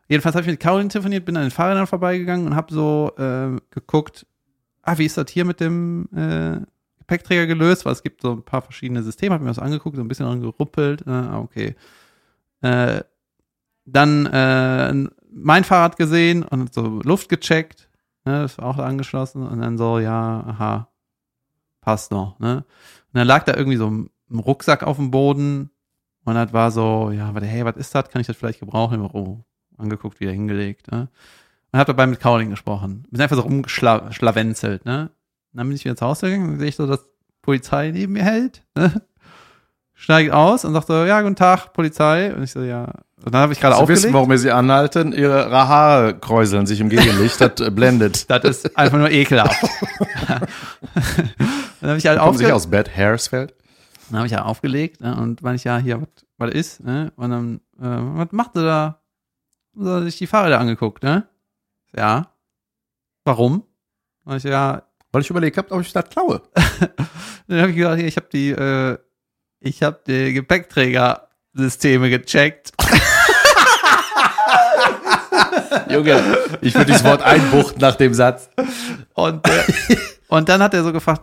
A: Jedenfalls habe ich mit Caroline telefoniert, bin an den Fahrrädern vorbeigegangen und habe so äh, geguckt, ah, wie ist das hier mit dem äh, Gepäckträger gelöst? Weil es gibt so ein paar verschiedene Systeme, habe mir das angeguckt, so ein bisschen dran geruppelt. Äh, ah, okay. Äh, dann äh, mein Fahrrad gesehen und so Luft gecheckt, ne, das war auch angeschlossen und dann so, ja, aha, passt noch, ne? Und dann lag da irgendwie so ein Rucksack auf dem Boden und das war so, ja, warte, hey, was ist das? Kann ich das vielleicht gebrauchen? Oh, angeguckt, wieder hingelegt, ne? Und hab dabei mit Caroline gesprochen. Bin einfach so rumgeschlawenzelt, ne? Und dann bin ich wieder zu Hause gegangen und sehe ich so, dass Polizei neben mir hält, ne? Steigt aus und sagt so, ja, guten Tag, Polizei. Und ich so, ja, Und dann habe ich gerade
B: Sie
A: aufgelegt.
B: wissen, warum wir sie anhalten. Ihre Haare kräuseln sich im Gegenlicht. Das blendet.
A: Das ist einfach nur ekelhaft. *laughs* dann habe ich halt aufgelegt.
B: aus Bad Haresfeld?
A: Dann habe ich ja aufgelegt ne, und meine ich, ja, hier, was ist, ne? Und dann, äh, was macht ihr da? So, hat sich die Fahrräder angeguckt, ne? Ja. Warum? Und ich, ja,
B: Weil ich überlegt habe, ob ich das klaue. *laughs*
A: dann habe ich gesagt, hier, ich habe die, äh, ich habe die Gepäckträgersysteme gecheckt. *laughs*
B: Junge, ich würde dieses Wort einbuchten nach dem Satz.
A: Und, äh, und dann hat er so gefragt,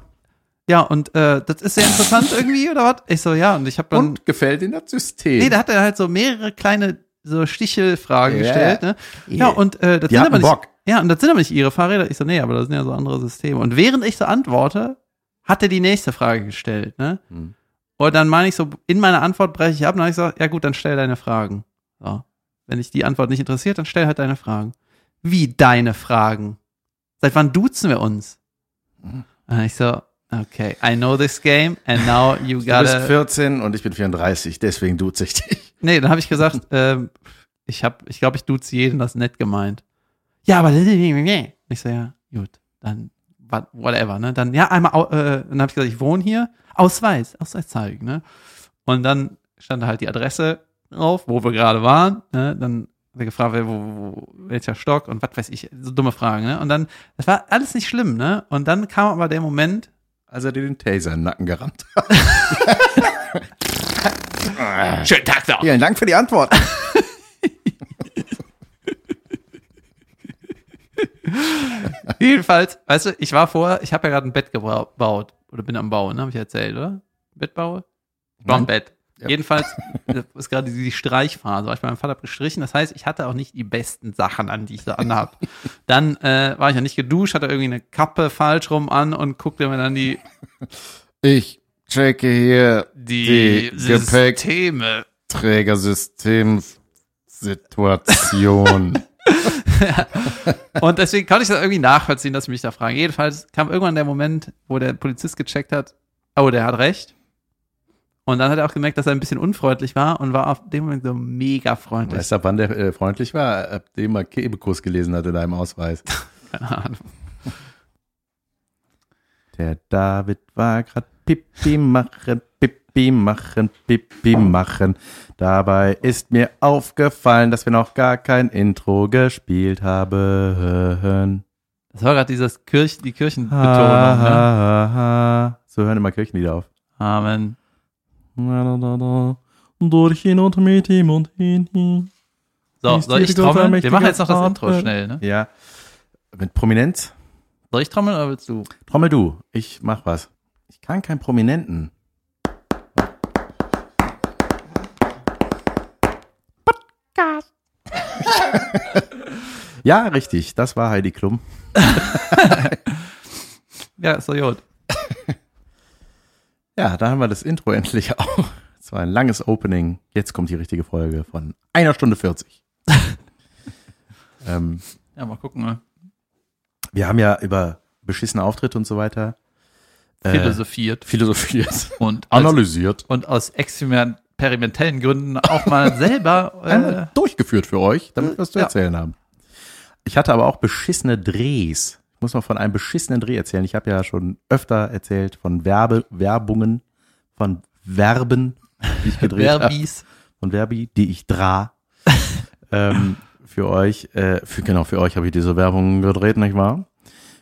A: ja, und äh, das ist sehr interessant irgendwie, oder was? Ich so, ja, und ich habe dann.
B: Und gefällt Ihnen das System?
A: Nee, da hat er halt so mehrere kleine so Stichelfragen
B: Ja.
A: gestellt, ne? Ja, und äh, das
B: Die
A: sind aber nicht,
B: Bock.
A: ja, und das sind aber nicht ihre Fahrräder. Ich so, nee, aber das sind ja so andere Systeme. Und während ich so antworte, hat er die nächste Frage gestellt, ne?
B: Hm.
A: Und dann meine ich so, in meiner Antwort breche ich ab und dann hab ich so, ja gut, dann stell deine Fragen. So. Wenn dich die Antwort nicht interessiert, dann stell halt deine Fragen. Wie deine Fragen? Seit wann duzen wir uns?
B: Mhm.
A: Und ich so, okay, I know this game and now you
B: Du bist
A: gotta
B: 14 und ich bin 34, deswegen duze ich dich.
A: Nee, dann habe ich gesagt, *laughs* ähm, ich habe, ich glaube, ich duze jeden, das ist nett gemeint. Ja, aber ich so, ja, gut, dann whatever, ne? Dann ja, einmal äh, dann habe ich gesagt, ich wohne hier, Ausweis, Ausweis zeigen, ne? Und dann stand da halt die Adresse drauf, wo wir gerade waren, ne? Dann hat er gefragt, wer- wo, wo, welcher Stock und was weiß ich, so dumme Fragen, ne? Und dann das war alles nicht schlimm, ne? Und dann kam aber der Moment,
B: Als er dir den Taser in den Nacken gerammt hat. *laughs*
A: schönen Tag noch.
B: Vielen Dank für die Antwort. *laughs*
A: Jedenfalls, weißt du, ich war vorher, ich habe ja gerade ein Bett gebaut oder bin am Bauen, ne, habe ich erzählt, oder? Bett baue? Ich baue ein. Bett.
B: Ja.
A: Jedenfalls das ist gerade die Streichphase. War ich bei meinem Vater gestrichen. Das heißt, ich hatte auch nicht die besten Sachen an, die ich da anhab. *laughs* Dann äh, war ich ja nicht geduscht, hatte irgendwie eine Kappe falsch rum an und guckte mir dann die
B: Ich checke hier
A: die,
B: Die
A: Systeme.
B: Trägersystemsituation. *laughs*
A: Und deswegen konnte ich das irgendwie nachvollziehen, dass sie mich da fragen. Jedenfalls kam irgendwann der Moment, wo der Polizist gecheckt hat, oh, der hat recht. Und dann hat er auch gemerkt, dass er ein bisschen unfreundlich war und war auf dem Moment so mega freundlich.
B: weißt du, ab wann der äh, freundlich war? Ab dem er Kebekus gelesen hat in deinem Ausweis. *laughs*
A: Keine Ahnung.
B: Der David war grad Pipi machen, Pipi machen, Pipi machen. Dabei ist mir aufgefallen, dass wir noch gar kein Intro gespielt haben.
A: Das war gerade dieses Kirch, die Kirchenbetonung. Ne?
B: So hören immer Kirchenlieder auf.
A: Amen.
B: Durch ihn und mit ihm und in ihm.
A: So, soll ich trommeln? Wir machen jetzt noch das. Intro schnell, ne?
B: Ja. Mit Prominenz?
A: Soll ich trommeln oder willst du?
B: Trommel du. Ich mach was. Ich kann keinen Prominenten. Podcast. *laughs* ja, richtig. Das war Heidi Klum. *laughs*
A: Ja, ist doch gut.
B: Ja, da haben wir das Intro endlich *laughs* auch. Es war ein langes Opening. Jetzt kommt die richtige Folge von einer Stunde 40. *laughs* ähm,
A: Ja, mal gucken, ne?
B: wir haben ja über beschissene Auftritte und so weiter äh,
A: Philosophiert
B: philosophiert, *laughs*
A: und als,
B: analysiert,
A: und aus experimentellen Gründen auch mal selber äh,
B: durchgeführt für euch, damit wir was zu
A: ja.
B: erzählen haben. Ich hatte aber auch beschissene Drehs. Muss mal von einem beschissenen Dreh erzählen. Ich habe ja schon öfter erzählt von Werbe, Werbungen, von Verben, die ich gedreht *laughs* habe.
A: Verbis.
B: von Verbi, die ich dra. *laughs* ähm, für euch, äh, für, genau, für euch habe ich diese Werbung gedreht, nicht wahr?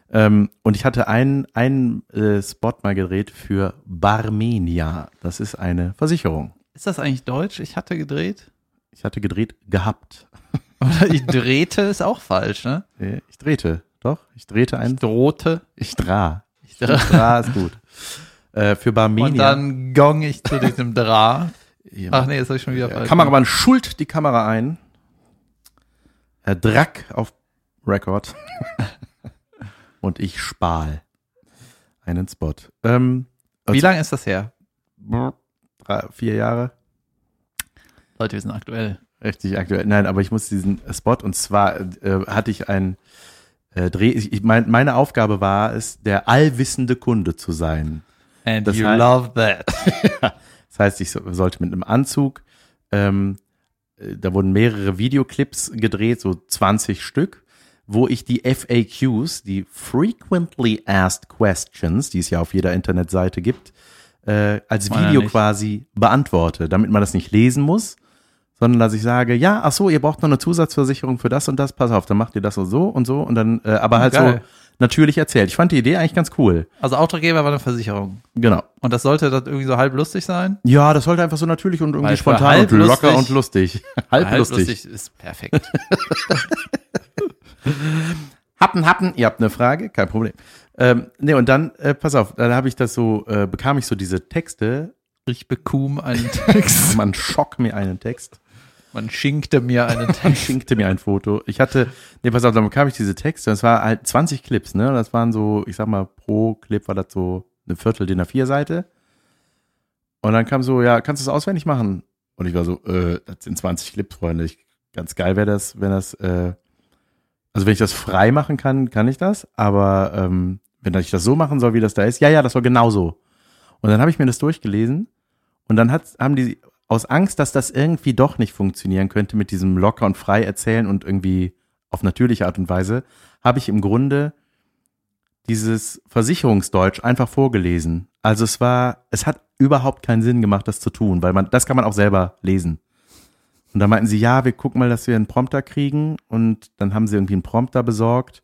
B: Ähm, und ich hatte einen, einen äh, Spot mal gedreht für Barmenia. Das ist eine Versicherung.
A: Ist das eigentlich deutsch? Ich hatte gedreht.
B: Ich hatte gedreht gehabt. *laughs*
A: Oder ich drehte, ist auch falsch, ne?
B: Ich drehte, doch, ich drehte
A: Ich
B: ein,
A: drohte.
B: ich dra.
A: Ich dra
B: Dra ist gut. Äh, für Barmenia.
A: und dann gong ich zu diesem Dra.
B: Ja,
A: Ach nee, das habe ich schon wieder
B: Der
A: falsch.
B: Kameramann schult die Kamera ein. Er drack auf Record. *laughs* Und ich spahl einen Spot. Ähm,
A: Wie lange ist das her?
B: drei, vier Jahre.
A: Leute, wir sind aktuell.
B: Richtig aktuell. Nein, aber ich muss diesen Spot und zwar äh, hatte ich einen äh, Dreh. Ich, mein, meine Aufgabe war es, der allwissende Kunde zu sein.
A: And
B: Das
A: you
B: heißt-
A: love that. *laughs*
B: Das heißt, ich so, sollte mit einem Anzug ähm, äh, da wurden mehrere Videoclips gedreht, so 20 Stück, wo ich die FAQs, die Frequently Asked Questions, die es ja auf jeder Internetseite gibt, äh, als Video quasi beantworte, damit man das nicht lesen muss, sondern dass ich sage, ja, ach so, ihr braucht noch eine Zusatzversicherung für das und das, pass auf, dann macht ihr das und so und so und dann, äh, aber halt
A: Geil.
B: so natürlich erzählt. Ich fand die Idee eigentlich ganz cool.
A: Also Auftraggeber war eine Versicherung.
B: Genau.
A: Und das sollte dann irgendwie so halb lustig sein?
B: Ja, das sollte einfach so natürlich und irgendwie
A: Weil
B: spontan
A: halb
B: und locker
A: lustig-
B: und lustig. *laughs* halb, lustig.
A: ist perfekt. *laughs*
B: Happen, happen, ihr habt eine Frage, kein Problem. Ähm, nee, und dann, äh, pass auf, dann habe ich das so, äh, bekam ich so diese Texte,
A: Ich bekum einen *laughs* Text.
B: man schock mir einen Text,
A: Man schinkte mir einen
B: man *laughs*
A: Text.
B: schinkte mir ein Foto. Ich hatte, nee, pass auf, dann bekam ich diese Texte, und es war halt 20 Clips, ne, das waren so, ich sag mal, pro Clip war das so eine Viertel DIN A4 Seite. Und dann kam so, ja, kannst du es auswendig machen? Und ich war so, äh, das sind 20 Clips, Freunde. Ich, ganz geil wäre das, wenn das, äh, also wenn ich das frei machen kann, kann ich das. Aber ähm, wenn ich das so machen soll, wie das da ist, ja, ja, das war genauso. Und dann habe ich mir das durchgelesen und dann hat, haben die aus Angst, dass das irgendwie doch nicht funktionieren könnte mit diesem locker und frei erzählen und irgendwie auf natürliche Art und Weise, habe ich im Grunde dieses Versicherungsdeutsch einfach vorgelesen. Also es war, es hat überhaupt keinen Sinn gemacht, das zu tun, weil man, das kann man auch selber lesen. Und da meinten sie, ja, wir gucken mal, dass wir einen Prompter kriegen. Und dann haben sie irgendwie einen Prompter besorgt.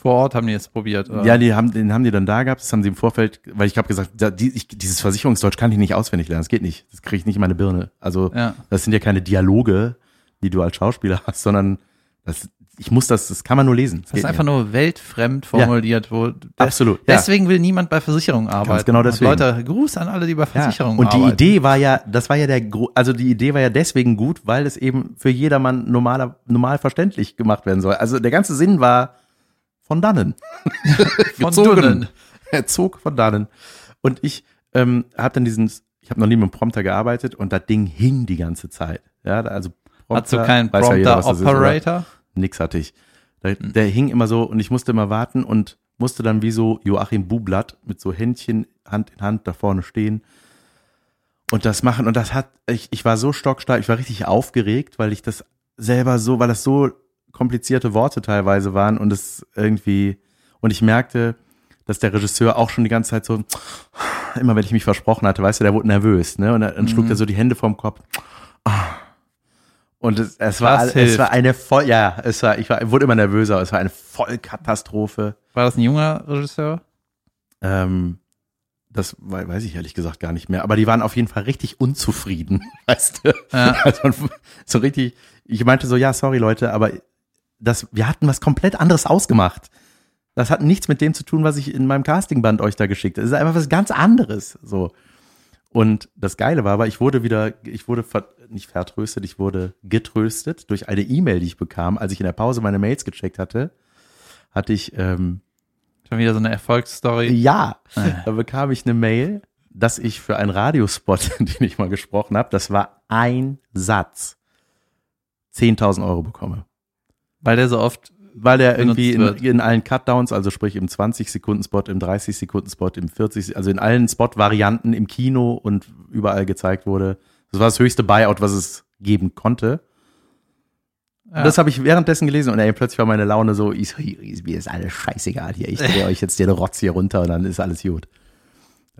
A: Vor Ort haben die jetzt probiert. Oder?
B: Ja, die haben, den haben die dann da gehabt. Das haben sie im Vorfeld, weil ich habe gesagt, da, die, ich, dieses Versicherungsdeutsch kann ich nicht auswendig lernen. Das geht nicht. Das kriege ich nicht in meine Birne. Also
A: ja.
B: das sind ja keine Dialoge, die du als Schauspieler *laughs* hast, sondern das, ich muss das, das kann man nur lesen.
A: Das ist einfach nur weltfremd formuliert, wo
B: Absolut, ja.
A: deswegen will niemand bei Versicherungen arbeiten.
B: genau
A: Und
B: deswegen.
A: Leute, Gruß an alle, die bei
B: Ja,
A: Versicherungen
B: und die
A: arbeiten.
B: Idee war ja, das war ja der, also die Idee war ja deswegen gut, weil es eben für jedermann normaler, normal verständlich gemacht werden soll. Also der ganze Sinn war von dannen. *laughs*
A: Von Dunnen.
B: Er zog von dannen. Und ich ähm, habe dann diesen, ich habe noch nie mit einem Prompter gearbeitet und das Ding hing die ganze Zeit. Ja, also
A: Hast du keinen
B: weiß ja?
A: Prompter-Operator?
B: Nix hatte ich. Der, der hing immer so und ich musste immer warten und musste dann wie so Joachim Bublatt mit so Händchen Hand in Hand da vorne stehen und das machen. Und das hat, ich, ich war so stockstark, ich war richtig aufgeregt, weil ich das selber so, weil das so komplizierte Worte teilweise waren und es irgendwie, und ich merkte, dass der Regisseur auch schon die ganze Zeit so, immer wenn ich mich versprochen hatte, weißt du, der wurde nervös, ne? Und dann, schlug er so die Hände vorm Kopf. Und es, es war, es
A: hilft.
B: war eine voll, ja, es war, ich war, ich wurde immer nervöser, es war eine Vollkatastrophe.
A: War das ein junger Regisseur?
B: Ähm, das wei- weiß ich ehrlich gesagt gar nicht mehr. Aber die waren auf jeden Fall richtig unzufrieden, *laughs* weißt du?
A: Ja.
B: Also, so richtig, ich meinte so, ja, sorry Leute, aber das, wir hatten was komplett anderes ausgemacht. Das hat nichts mit dem zu tun, was ich in meinem Castingband euch da geschickt habe. Es ist einfach was ganz anderes, so. Und das Geile war aber, ich wurde wieder, ich wurde ver, nicht vertröstet, ich wurde getröstet durch eine E-Mail, die ich bekam, als ich in der Pause meine Mails gecheckt hatte, hatte ich, ähm,
A: Schon wieder so eine Erfolgsstory.
B: ja,
A: Ah.
B: da bekam ich eine Mail, dass ich für einen Radiospot, *laughs* den ich mal gesprochen habe, das war ein Satz, 10.000 Euro bekomme.
A: Weil der so oft,
B: Weil der irgendwie in, in allen Cutdowns, also sprich im 20-Sekunden-Spot, im 30-Sekunden-Spot, im 40, also in allen Spot-Varianten im Kino und überall gezeigt wurde. Das war das höchste Buyout, was es geben konnte.
A: ja,
B: Das habe ich währenddessen gelesen und ey, plötzlich war meine Laune so, ich so, mir ist alles scheißegal hier. Ich drehe *laughs* euch jetzt den Rotz hier runter und dann ist alles gut.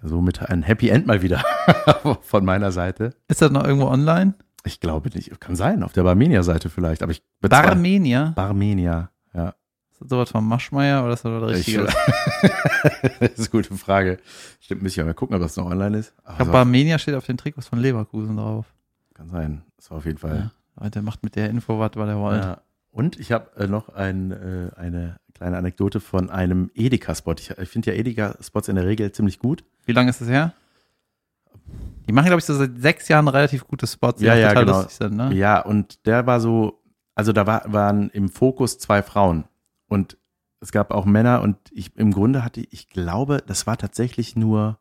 B: Somit ein Happy End mal wieder *laughs* von meiner Seite.
A: ist das noch irgendwo online?
B: Ich glaube nicht, kann sein, auf der Barmenia-Seite vielleicht, aber ich
A: Barmenia?
B: Barmenia, ja.
A: Ist das sowas von Maschmeyer oder ist das das
B: Ich,
A: Richtige? *laughs*
B: das ist eine gute Frage. Stimmt, müssen wir mal gucken, ob das noch online ist. Aber
A: Ich glaube, Barmenia steht auf den Trikots von Leverkusen drauf.
B: kann sein. Das war auf jeden Fall.
A: Ja. Der macht mit der Info was, was er wollte.
B: Ja. Und ich habe äh, noch ein, äh, eine kleine Anekdote von einem Edeka-Spot. Ich, ich finde ja Edeka-Spots in der Regel ziemlich gut.
A: Wie lange ist das her? Die machen, glaube ich, so seit sechs Jahren relativ gute Spots, die
B: Ja, ja,
A: total
B: genau.
A: lustig sind, ne?
B: Ja, und der war so, also da war, waren im Fokus zwei Frauen und es gab auch Männer und ich im Grunde hatte, ich glaube, das war tatsächlich nur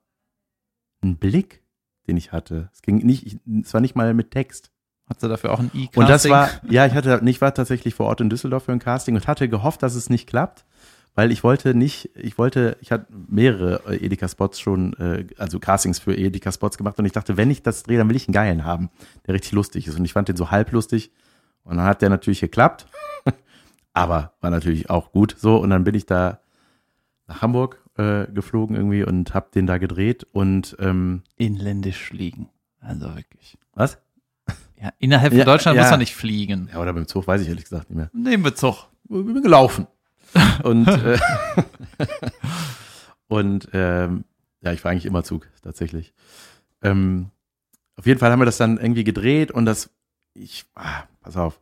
B: ein Blick, den ich hatte. Es ging nicht, ich, es war nicht mal mit Text.
A: Hat sie dafür auch ein E-Casting?
B: Und das war, ja, ich hatte, ich war tatsächlich vor Ort in Düsseldorf für ein Casting und hatte gehofft, dass es nicht klappt. Weil ich wollte nicht, ich wollte, ich hatte mehrere äh, Edeka-Spots schon, äh, also Castings für Edeka-Spots gemacht und ich dachte, wenn ich das drehe, dann will ich einen geilen haben, der richtig lustig ist. Und ich fand den so halblustig und dann hat der natürlich geklappt, *laughs* aber war natürlich auch gut so. Und dann bin ich da nach Hamburg äh, geflogen irgendwie und hab den da gedreht und ähm,
A: Inländisch fliegen. Also wirklich.
B: was?
A: Ja, innerhalb von
B: Ja,
A: Deutschland
B: ja.
A: muss man nicht fliegen.
B: Ja, oder beim Zug weiß ich ehrlich gesagt nicht mehr.
A: Nehmen wir Zug.
B: Ich bin gelaufen. Und, *laughs* äh, *laughs* und ähm, ja, ich war eigentlich immer Zug, tatsächlich. Ähm, auf jeden Fall haben wir das dann irgendwie gedreht und das, ich, ah, pass auf,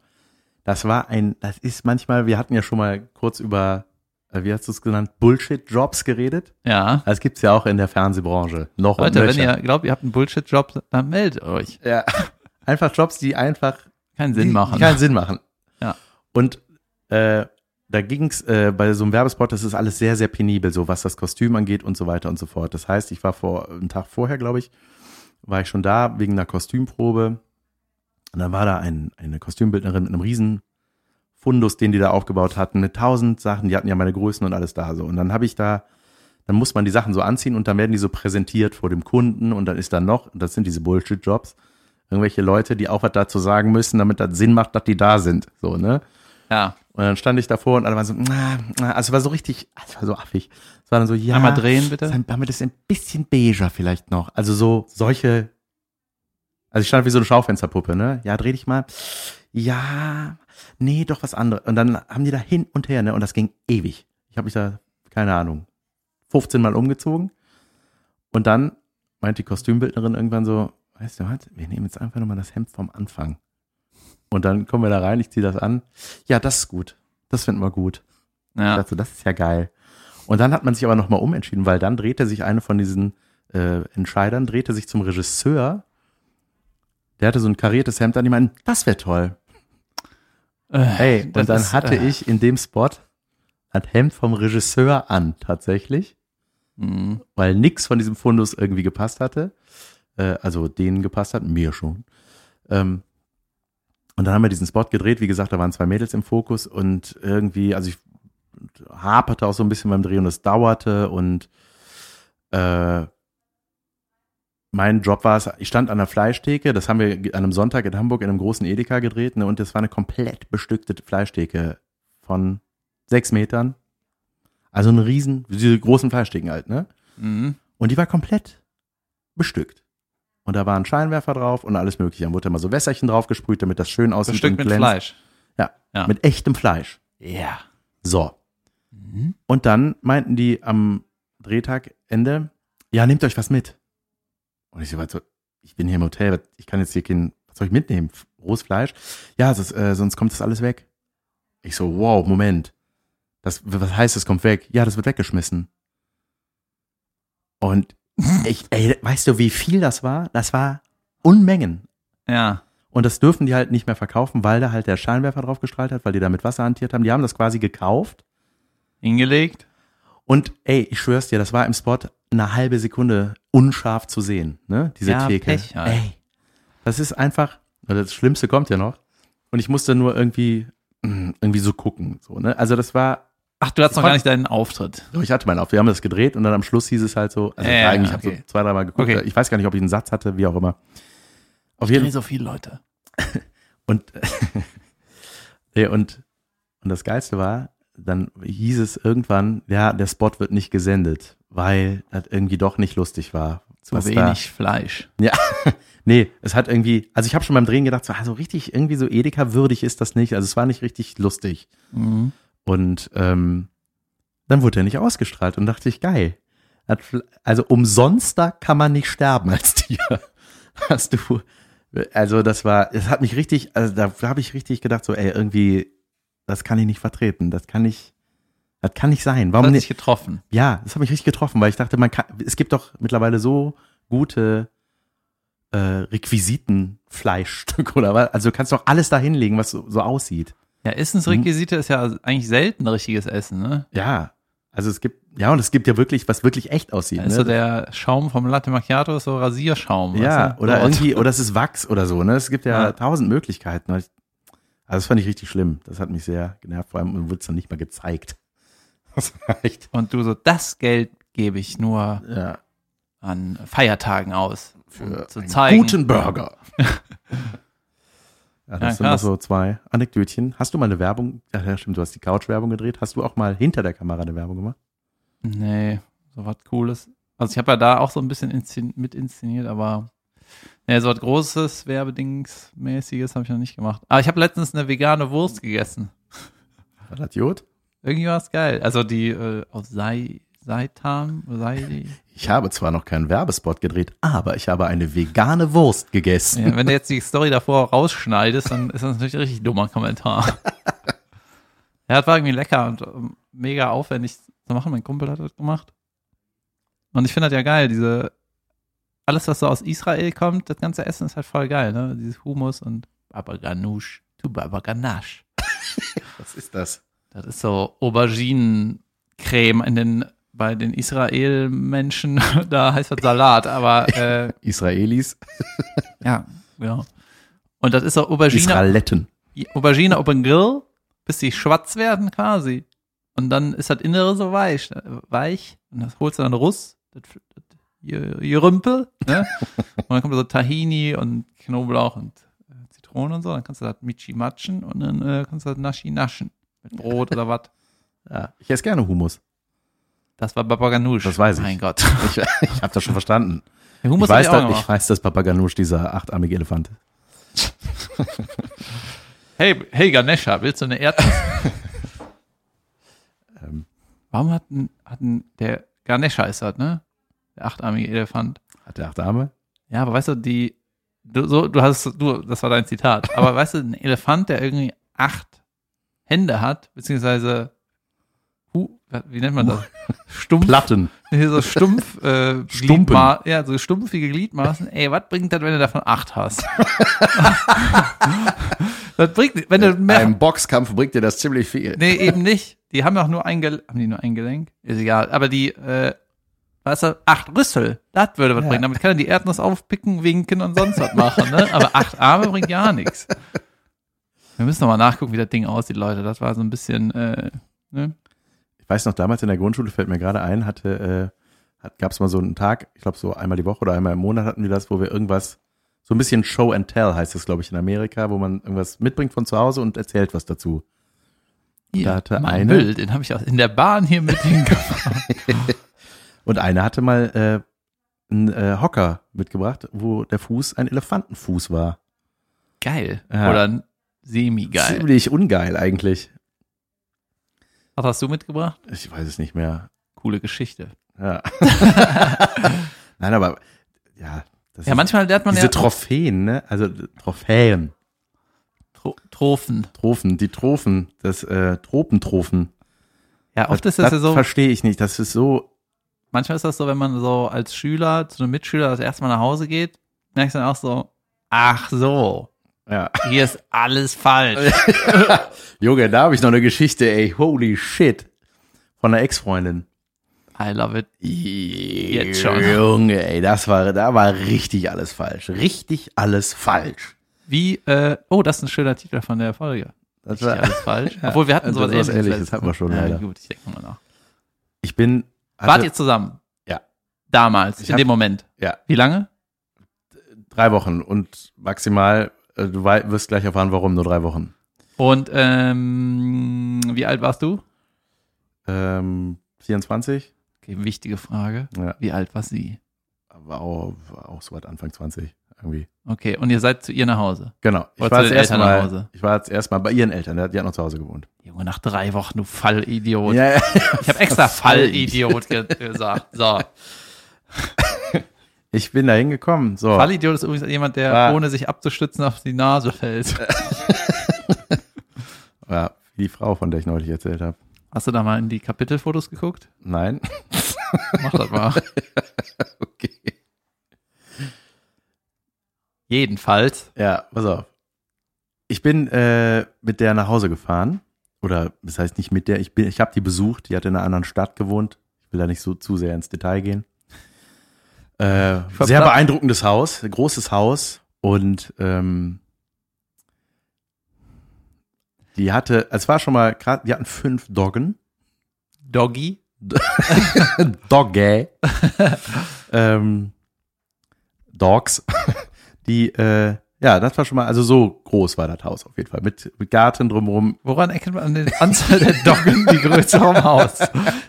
B: das war ein, das ist manchmal, wir hatten ja schon mal kurz über, äh, wie hast du es genannt, Bullshit-Jobs geredet.
A: Ja.
B: Das gibt's ja auch in der Fernsehbranche. Noch
A: Leute, wenn ihr glaubt, ihr habt einen Bullshit-Job, dann meldet euch.
B: ja, einfach Jobs, die einfach
A: Keinen Sinn
B: die,
A: machen.
B: Die keinen Sinn machen.
A: Ja.
B: Und äh, da ging's äh, bei so einem Werbespot, das ist alles sehr, sehr penibel, so was das Kostüm angeht und so weiter und so fort. Das heißt, ich war vor einen Tag vorher, glaube ich, war ich schon da wegen einer Kostümprobe. Und dann war da ein, eine Kostümbildnerin mit einem riesen Fundus, den die da aufgebaut hatten, mit tausend Sachen. Die hatten ja meine Größen und alles da so. Und dann habe ich da, dann muss man die Sachen so anziehen und dann werden die so präsentiert vor dem Kunden und dann ist da noch, das sind diese Bullshit-Jobs, irgendwelche Leute, die auch was dazu sagen müssen, damit das Sinn macht, dass die da sind. So, ne?
A: Ja.
B: Und dann stand ich davor und alle waren so, na, na, also es war so richtig, es war so affig. Es war dann so, ja.
A: Einmal drehen, bitte.
B: Sein, damit ist ein bisschen beiger vielleicht noch. Also so solche, also ich stand wie so eine Schaufensterpuppe, ne? Ja, dreh dich mal. Ja, nee, doch was anderes. Und dann haben die da hin und her, ne? Und das ging ewig. Ich habe mich da, keine Ahnung, 15 Mal umgezogen. Und dann meint die Kostümbildnerin irgendwann so, weißt du was, wir nehmen jetzt einfach nochmal das Hemd vom Anfang. Und dann kommen wir da rein, ich ziehe das an. Ja, das ist gut. Das finden wir gut. Ich
A: Ja.
B: dachte, das ist ja geil. Und dann hat man sich aber nochmal umentschieden, weil dann drehte sich eine von diesen äh, Entscheidern, drehte sich zum Regisseur. Der hatte so ein kariertes Hemd an, die meinten, das wäre toll. Ey, und
A: das
B: dann
A: ist,
B: hatte
A: äh,
B: ich in dem Spot ein Hemd vom Regisseur an, tatsächlich,
A: Mhm.
B: weil nix von diesem Fundus irgendwie gepasst hatte. Äh, also denen gepasst hat, mir schon. Ähm, und dann haben wir diesen Spot gedreht. Wie gesagt, da waren zwei Mädels im Fokus und irgendwie, also ich haperte auch so ein bisschen beim Drehen und es dauerte und äh, mein Job war es, ich stand an der Fleischtheke, das haben wir an einem Sonntag in Hamburg in einem großen Edeka gedreht ne, und das war eine komplett bestückte Fleischtheke von sechs Metern. Also eine riesen, diese großen Fleischtheken halt, ne?
A: Mhm.
B: Und die war komplett bestückt. Und da war ein Scheinwerfer drauf und alles mögliche. Dann wurde immer so Wässerchen drauf gesprüht, damit das schön aussieht
A: Bestückt
B: und
A: mit
B: glänzt.
A: Fleisch.
B: Ja,
A: Ja.
B: mit echtem Fleisch.
A: Ja.
B: So.
A: Mhm.
B: Und dann meinten die am Drehtagende, ja, nehmt euch was mit. Und ich so, was ich bin hier im Hotel, ich kann jetzt hier kein, was soll ich mitnehmen? Rohes Fleisch? Ja, das, äh, sonst kommt das alles weg. Ich so, wow, Moment. Das, was heißt, es kommt weg? Ja, das wird weggeschmissen. Und ich, ey, weißt du, wie viel das war? Das war Unmengen.
A: Ja.
B: Und das dürfen die halt nicht mehr verkaufen, weil da halt der Scheinwerfer drauf gestrahlt hat, weil die da mit Wasser hantiert haben. Die haben das quasi gekauft.
A: Hingelegt.
B: Und ey, ich schwör's dir, das war im Spot eine halbe Sekunde unscharf zu sehen, ne? Diese
A: Ja,
B: Theke.
A: Pech halt.
B: Ey, das ist einfach, das Schlimmste kommt ja noch. Und ich musste nur irgendwie, mm, irgendwie so gucken, so, ne? Also das war,
A: Ach, du hast noch gar nicht deinen Auftritt.
B: so, ich hatte meinen auf, wir haben das gedreht und dann am Schluss hieß es halt so, also
A: Ja,
B: eigentlich, ich habe
A: okay.
B: so zwei, dreimal geguckt,
A: Okay.
B: ich weiß gar nicht, ob ich einen Satz hatte, wie auch immer. Auf
A: Ich
B: jeden
A: dreh so viele Leute. *laughs*
B: Und, *laughs* nee, und, und das Geilste war, dann hieß es irgendwann, ja, der Spot wird nicht gesendet, weil das irgendwie doch nicht lustig war.
A: Zu
B: was
A: wenig Fleisch.
B: Da, ja, *laughs* nee, es hat irgendwie, also ich habe schon beim Drehen gedacht, so, also richtig, irgendwie so Edeka würdig ist das nicht. Also es war nicht richtig lustig.
A: Mhm.
B: Und ähm, dann wurde er nicht ausgestrahlt und dachte ich, geil. Hat Also umsonster kann man nicht sterben als Tier. *laughs* Hast du, also das war, es hat mich richtig, also da habe ich richtig gedacht, so, ey, irgendwie, das kann ich nicht vertreten, das kann nicht, das kann nicht sein. Warum
A: Hat
B: nicht?
A: dich getroffen.
B: Ja, das habe ich richtig getroffen, weil ich dachte, man kann, es gibt doch mittlerweile so gute äh, Requisitenfleischstücke oder was. Also du kannst doch alles da hinlegen, was so, so aussieht.
A: Ja, Essensrequisite ist ja eigentlich selten richtiges Essen, ne?
B: Ja, also es gibt, ja, und es gibt ja wirklich, was wirklich echt aussieht.
A: Also
B: ne?
A: der Schaum vom Latte Macchiato ist so Rasierschaum.
B: ja,
A: weißt du?
B: oder
A: So.
B: irgendwie, oder es ist Wachs oder so, ne? Es gibt ja,
A: Ja.
B: tausend Möglichkeiten. Also das fand ich richtig schlimm. Das hat mich sehr genervt, vor allem wurde es dann nicht mal gezeigt. *laughs* Das reicht.
A: Und du so, das Geld gebe ich nur
B: Ja.
A: an Feiertagen aus.
B: Für
A: zu
B: einen
A: zeigen.
B: guten Burger. *laughs* ja, das
A: Ja,
B: sind noch
A: krass.
B: so zwei Anekdötchen. Hast du mal eine Werbung? Ja, stimmt, du hast die Couch-Werbung gedreht. Hast du auch mal hinter der Kamera eine Werbung gemacht?
A: Nee, so was Cooles. Also ich habe ja da auch so ein bisschen inszen mit inszeniert, aber nee, so was Großes, Werbedingsmäßiges habe ich noch nicht gemacht. Aber ich habe letztens eine vegane Wurst gegessen.
B: War das Jod?
A: Irgendwie war es geil. Also die äh, aus Sei, Seitan, Sei,
B: Ich habe zwar noch keinen Werbespot gedreht, aber ich habe eine vegane Wurst gegessen.
A: ja, wenn du jetzt die Story davor rausschneidest, dann ist das natürlich ein richtig dummer Kommentar. *laughs* ja, das war irgendwie lecker und ähm, mega aufwendig zu machen. Mein Kumpel hat das gemacht. Und ich finde das ja geil, diese, alles, was so aus Israel kommt, das ganze Essen ist halt voll geil, ne? Dieses Hummus und Baba Ganoush, tu Baba Ganache. *laughs*
B: Was ist das?
A: Das ist so Auberginencreme in den, bei den Israel-Menschen, *laughs* da heißt das Salat, aber äh, *laughs*
B: Israelis? *laughs*
A: ja, genau. Und das ist so Aubergine,
B: Israeletten.
A: Aubergine auf den Grill, bis die schwarz werden quasi. Und dann ist das Innere so weich, äh, weich. Und das holst du dann Russ, das, das Gerümpel, ne? Und dann kommt so Tahini und Knoblauch und äh, Zitrone und so. Dann kannst du das Michi matschen und dann äh, kannst du das Naschi naschen. Mit Brot oder was.
B: Ja, ich esse gerne Hummus.
A: Das war Baba Ganoush.
B: Das weiß ich.
A: Mein Gott.
B: Ich, ich habe das schon verstanden. *laughs*
A: Hummus
B: ich, weiß,
A: hab ich
B: weiß, dass Papa Ganoush dieser achtarmige Elefant ist. *laughs*
A: Hey, hey Ganesha, willst du eine Erdnuss? *laughs*
B: Ähm,
A: Warum hat ein, hat ein, der Ganesha ist das, ne? Der achtarmige Elefant.
B: hat der acht Arme?
A: Ja, aber weißt du, die, du, so, du hast, du, das war dein Zitat. Aber weißt du, ein Elefant, der irgendwie acht Hände hat, beziehungsweise, wie nennt man das? *laughs* Stumpf,
B: Platten.
A: nee, so stumpf, äh. Gliedma ja, so stumpfige Gliedmaßen. Ey, was bringt das, wenn du davon acht hast? *laughs* das bringt, wenn du mehr,
B: Im Boxkampf bringt dir das ziemlich viel.
A: Nee, eben nicht. Die haben auch nur ein Gelenk. Haben die nur ein Gelenk? Ist egal. Aber die, äh, weißt du, acht Rüssel, das würde was
B: Ja.
A: bringen. Damit kann er die Erdnuss aufpicken, winken und sonst was machen, ne? Aber acht Arme bringt gar nichts. Wir müssen noch mal nachgucken, wie das Ding aussieht, Leute. Das war so ein bisschen, äh, ne?
B: Ich weiß noch, damals in der Grundschule fällt mir gerade ein, hatte, äh, hat, gab es mal so einen Tag, ich glaube so einmal die Woche oder einmal im Monat hatten wir das, wo wir irgendwas, so ein bisschen Show and Tell heißt das, glaube ich, in Amerika, wo man irgendwas mitbringt von zu Hause und erzählt was dazu.
A: Hier,
B: Da hatte eine-
A: Müll, den habe ich auch in der Bahn hier mit hingefahren. *laughs* *laughs*
B: Und einer hatte mal äh, einen äh, Hocker mitgebracht, wo der Fuß ein Elefantenfuß war.
A: Geil.
B: Ja.
A: Oder semi-geil.
B: Ziemlich ungeil eigentlich.
A: Was hast du mitgebracht?
B: Ich weiß es nicht mehr.
A: Coole Geschichte.
B: Ja. *laughs* Nein, aber ja, das
A: Ja, manchmal lernt man
B: diese
A: ja
B: Trophäen, ne? Also Trophäen,
A: Tro Trophen.
B: Trophen, die Trophen, das äh, Tropentrophen.
A: Ja, oft
B: das,
A: ist das ja so,
B: verstehe ich nicht. Das ist so.
A: manchmal ist das so, wenn man so als Schüler zu einem Mitschüler das erste Mal nach Hause geht, merkst du dann auch so, ach so,
B: Ja.
A: hier ist alles falsch. *laughs*
B: Junge, da habe ich noch eine Geschichte, ey. Holy shit. Von einer Ex-Freundin.
A: I love it.
B: Jetzt
A: schon.
B: Junge, ey, das war, da war richtig alles falsch. Richtig alles falsch.
A: Wie, äh, oh, das ist ein schöner Titel von der Folge.
B: Das war,
A: alles falsch. *laughs* Obwohl wir hatten
B: also
A: sowas ähnliches.
B: Ähnliches
A: letztens.
B: hatten wir schon,
A: ja,
B: leider.
A: gut, ich denke mal nach.
B: ich bin.
A: Wart
B: hatte-
A: ihr zusammen?
B: Ja.
A: Damals,
B: Ich
A: in
B: hab-
A: dem Moment.
B: Ja,
A: Wie lange?
B: drei Wochen und maximal, du wei- wirst gleich erfahren, warum, nur drei Wochen.
A: Und ähm, wie alt warst du?
B: Ähm, 24?
A: Okay, wichtige Frage.
B: Ja,
A: Wie alt war sie?
B: war auch, war auch so weit Anfang 20 irgendwie.
A: Okay, und ihr seid zu ihr nach Hause.
B: Genau. Ich
A: Oder
B: war
A: zu
B: das
A: den
B: erste
A: Eltern nach
B: Mal,
A: Hause?
B: ich war das erste Mal bei ihren Eltern, die hat noch zu Hause gewohnt.
A: Junge, nach drei Wochen, du Fallidiot.
B: Ja, ja.
A: Ich habe extra *laughs* Fallidiot ge gesagt. So. *laughs*
B: Ich bin da hingekommen. So.
A: Fallidiot ist übrigens jemand, der
B: Ah.
A: ohne sich abzustützen auf die Nase fällt. *laughs*
B: Ja, wie die Frau, von der ich neulich erzählt habe.
A: Hast du da mal in die Kapitelfotos geguckt?
B: Nein.
A: Mach das mal. *laughs*
B: Okay.
A: Jedenfalls.
B: Ja, pass auf. Ich bin äh, mit der nach Hause gefahren. Oder das heißt nicht mit der, ich bin, ich habe die besucht, die hat in einer anderen Stadt gewohnt. Ich will da nicht so zu sehr ins Detail gehen. Äh, sehr beeindruckendes Haus, großes Haus. Und ähm, die hatte, es war schon mal gerade, die hatten fünf Doggen.
A: Doggy. *laughs*
B: Doggy. *laughs* ähm, Dogs. *laughs* Die, äh, ja, das war schon mal, also so groß war das Haus auf jeden Fall. Mit, mit Garten drumherum.
A: Woran erkennt man an der Anzahl der Doggen die Größe vom Haus?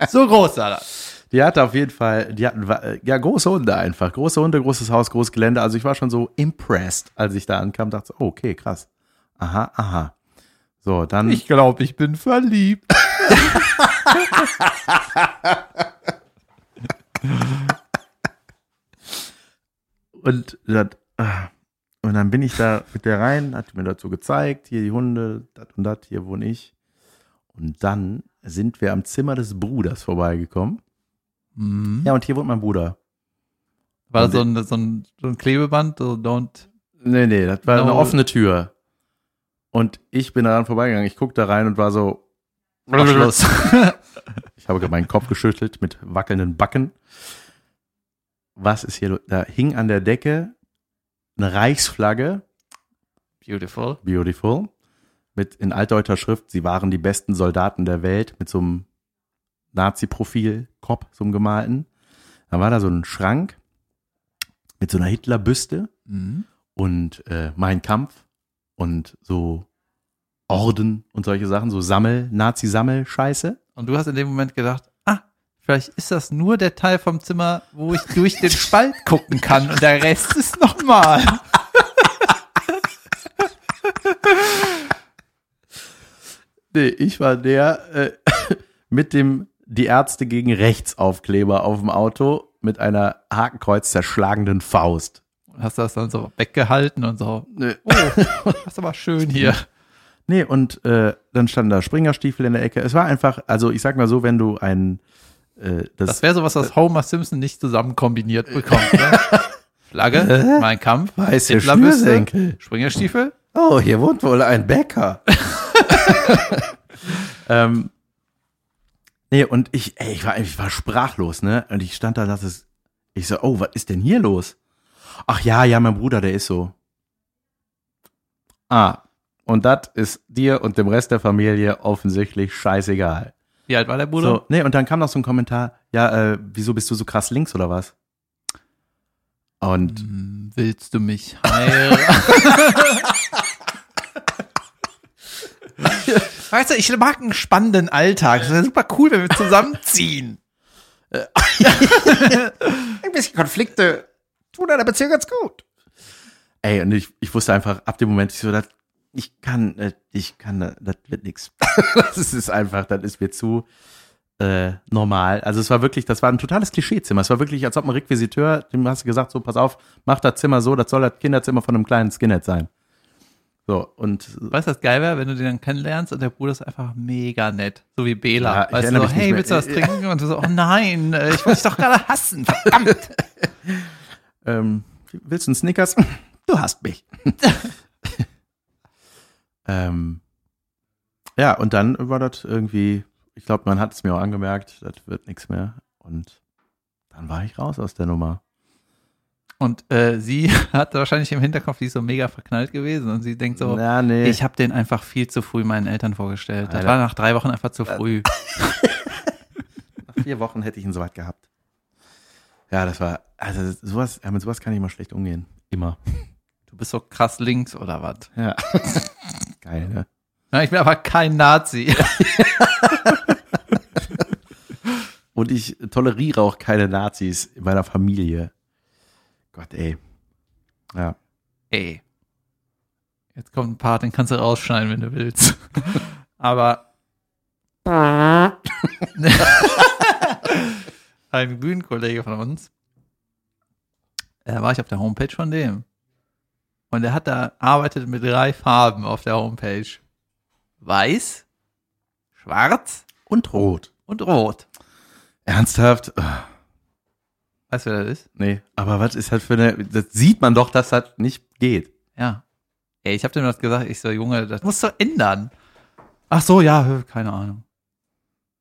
A: So groß war das.
B: Die hatte auf jeden Fall, die hatten, äh, ja, große Hunde einfach. Große Hunde, großes Haus, großes Gelände. Also ich war schon so impressed, als ich da ankam, dachte, so, oh, okay, krass. Aha, aha. So, dann.
A: Ich glaube, ich bin verliebt. *laughs*
B: Und, das, ah. und dann bin ich da mit der rein, hat mir dazu gezeigt, hier die Hunde, das und das, hier wohne ich. Und dann sind wir am Zimmer des Bruders vorbeigekommen.
A: Mhm.
B: Ja, und hier wohnt mein Bruder.
A: War das so ein, so, ein, so ein Klebeband, so don't.
B: Nee, nee, das war
A: No.
B: eine offene Tür. Und ich bin daran vorbeigegangen. Ich guck da rein und war so,
A: Schluss. *laughs*
B: ich habe meinen Kopf geschüttelt mit wackelnden Backen. Was ist hier? Da hing an der Decke eine Reichsflagge,
A: Beautiful.
B: beautiful, mit in altdeutscher Schrift, sie waren die besten Soldaten der Welt, mit so einem Nazi-Profil, Kopf, so einem gemalten. Dann war da so ein Schrank mit so einer Hitlerbüste
A: Mhm.
B: und äh, Mein Kampf und so Orden und solche Sachen, so Sammel, Nazi-Sammel-Scheiße.
A: Und du hast in dem Moment gedacht, ah, vielleicht ist das nur der Teil vom Zimmer, wo ich durch den *laughs* Spalt gucken kann und der Rest ist normal. *laughs*
B: Nee, ich war der äh, *laughs* mit dem Die Ärzte gegen Rechtsaufkleber auf dem Auto mit einer Hakenkreuz zerschlagenden Faust.
A: Hast das dann so weggehalten und so,
B: Nee.
A: oh, das ist aber schön hier.
B: Nee, und äh, dann standen da Springerstiefel in der Ecke. Es war einfach, also ich sag mal so, wenn du ein äh, das,
A: Das wäre sowas, was Homer Simpson nicht zusammen kombiniert bekommt. Ne? Flagge, mein Kampf,
B: weiße Schnürsenkel.
A: Springerstiefel.
B: Oh, hier wohnt wohl ein Bäcker. *laughs* *laughs* ähm, nee, und ich, ey, ich war, ich war sprachlos, ne? Und ich stand da, das ist, ich so, oh, was ist denn hier los? Ach ja, ja, mein Bruder, der ist so. Ah, und das ist dir und dem Rest der Familie offensichtlich scheißegal.
A: Wie alt war der Bruder?
B: So, nee, und dann kam noch so ein Kommentar, ja, äh, wieso bist du so krass links oder was? Und
A: Hm, Willst du mich heiraten? *laughs* *laughs* *laughs* weißt du, ich mag einen spannenden Alltag. Das wäre super cool, wenn wir zusammenziehen. *laughs*
B: ein bisschen Konflikte tun einer Beziehung ganz gut. Ey, und ich, ich wusste einfach ab dem Moment, ich so, das, ich kann, äh, ich kann, äh, das wird nix. *laughs* das ist einfach, das ist mir zu äh, normal. Also es war wirklich, das war ein totales Klischeezimmer. Es war wirklich, als ob ein Requisiteur, dem hast du gesagt, so, pass auf, mach das Zimmer so, das soll das Kinderzimmer von einem kleinen Skinhead sein. So, und
A: Weißt du, was geil wäre, wenn du den dann kennenlernst und der Bruder ist einfach mega nett. So wie Bela.
B: Ja,
A: weißt du, so, hey, willst du was trinken? Und du so, oh nein, äh, ich wollte dich doch gerade hassen. Verdammt. *laughs*
B: Ähm, willst du einen Snickers? *laughs* Du hast mich. *laughs* ähm, ja, und dann war das irgendwie, ich glaube, man hat es mir auch angemerkt, das wird nichts mehr. Und dann war ich raus aus der Nummer.
A: Und äh, sie *laughs* hat wahrscheinlich im Hinterkopf, die ist so mega verknallt gewesen und sie denkt so,
B: Na, nee.
A: ich habe den einfach viel zu früh meinen Eltern vorgestellt. Das
B: Alter.
A: war nach drei Wochen einfach zu früh. *laughs*
B: Nach vier Wochen hätte ich ihn soweit gehabt. Ja, das war, also sowas, ja, mit sowas kann ich immer schlecht umgehen. Immer.
A: Du bist so krass links oder was?
B: Ja. *laughs* Geil, ne?
A: Ja, ich bin aber kein Nazi.
B: Und ich toleriere auch keine Nazis in meiner Familie. Gott, ey. Ja.
A: Ey. Jetzt kommt ein Part, den kannst du rausschneiden, wenn du willst. *laughs* Aber *laughs* ein Bühnenkollege von uns, da war ich auf der Homepage von dem. Und er hat da arbeitet mit drei Farben auf der Homepage. Weiß, schwarz
B: Und rot.
A: und rot.
B: Ernsthaft?
A: Weißt du, wer das ist?
B: Nee, aber was ist halt für eine, das sieht man doch, dass das nicht geht.
A: Ja. Ey, ich hab dem das gesagt, ich so, Junge, das musst du ändern. Ach so, ja, keine Ahnung.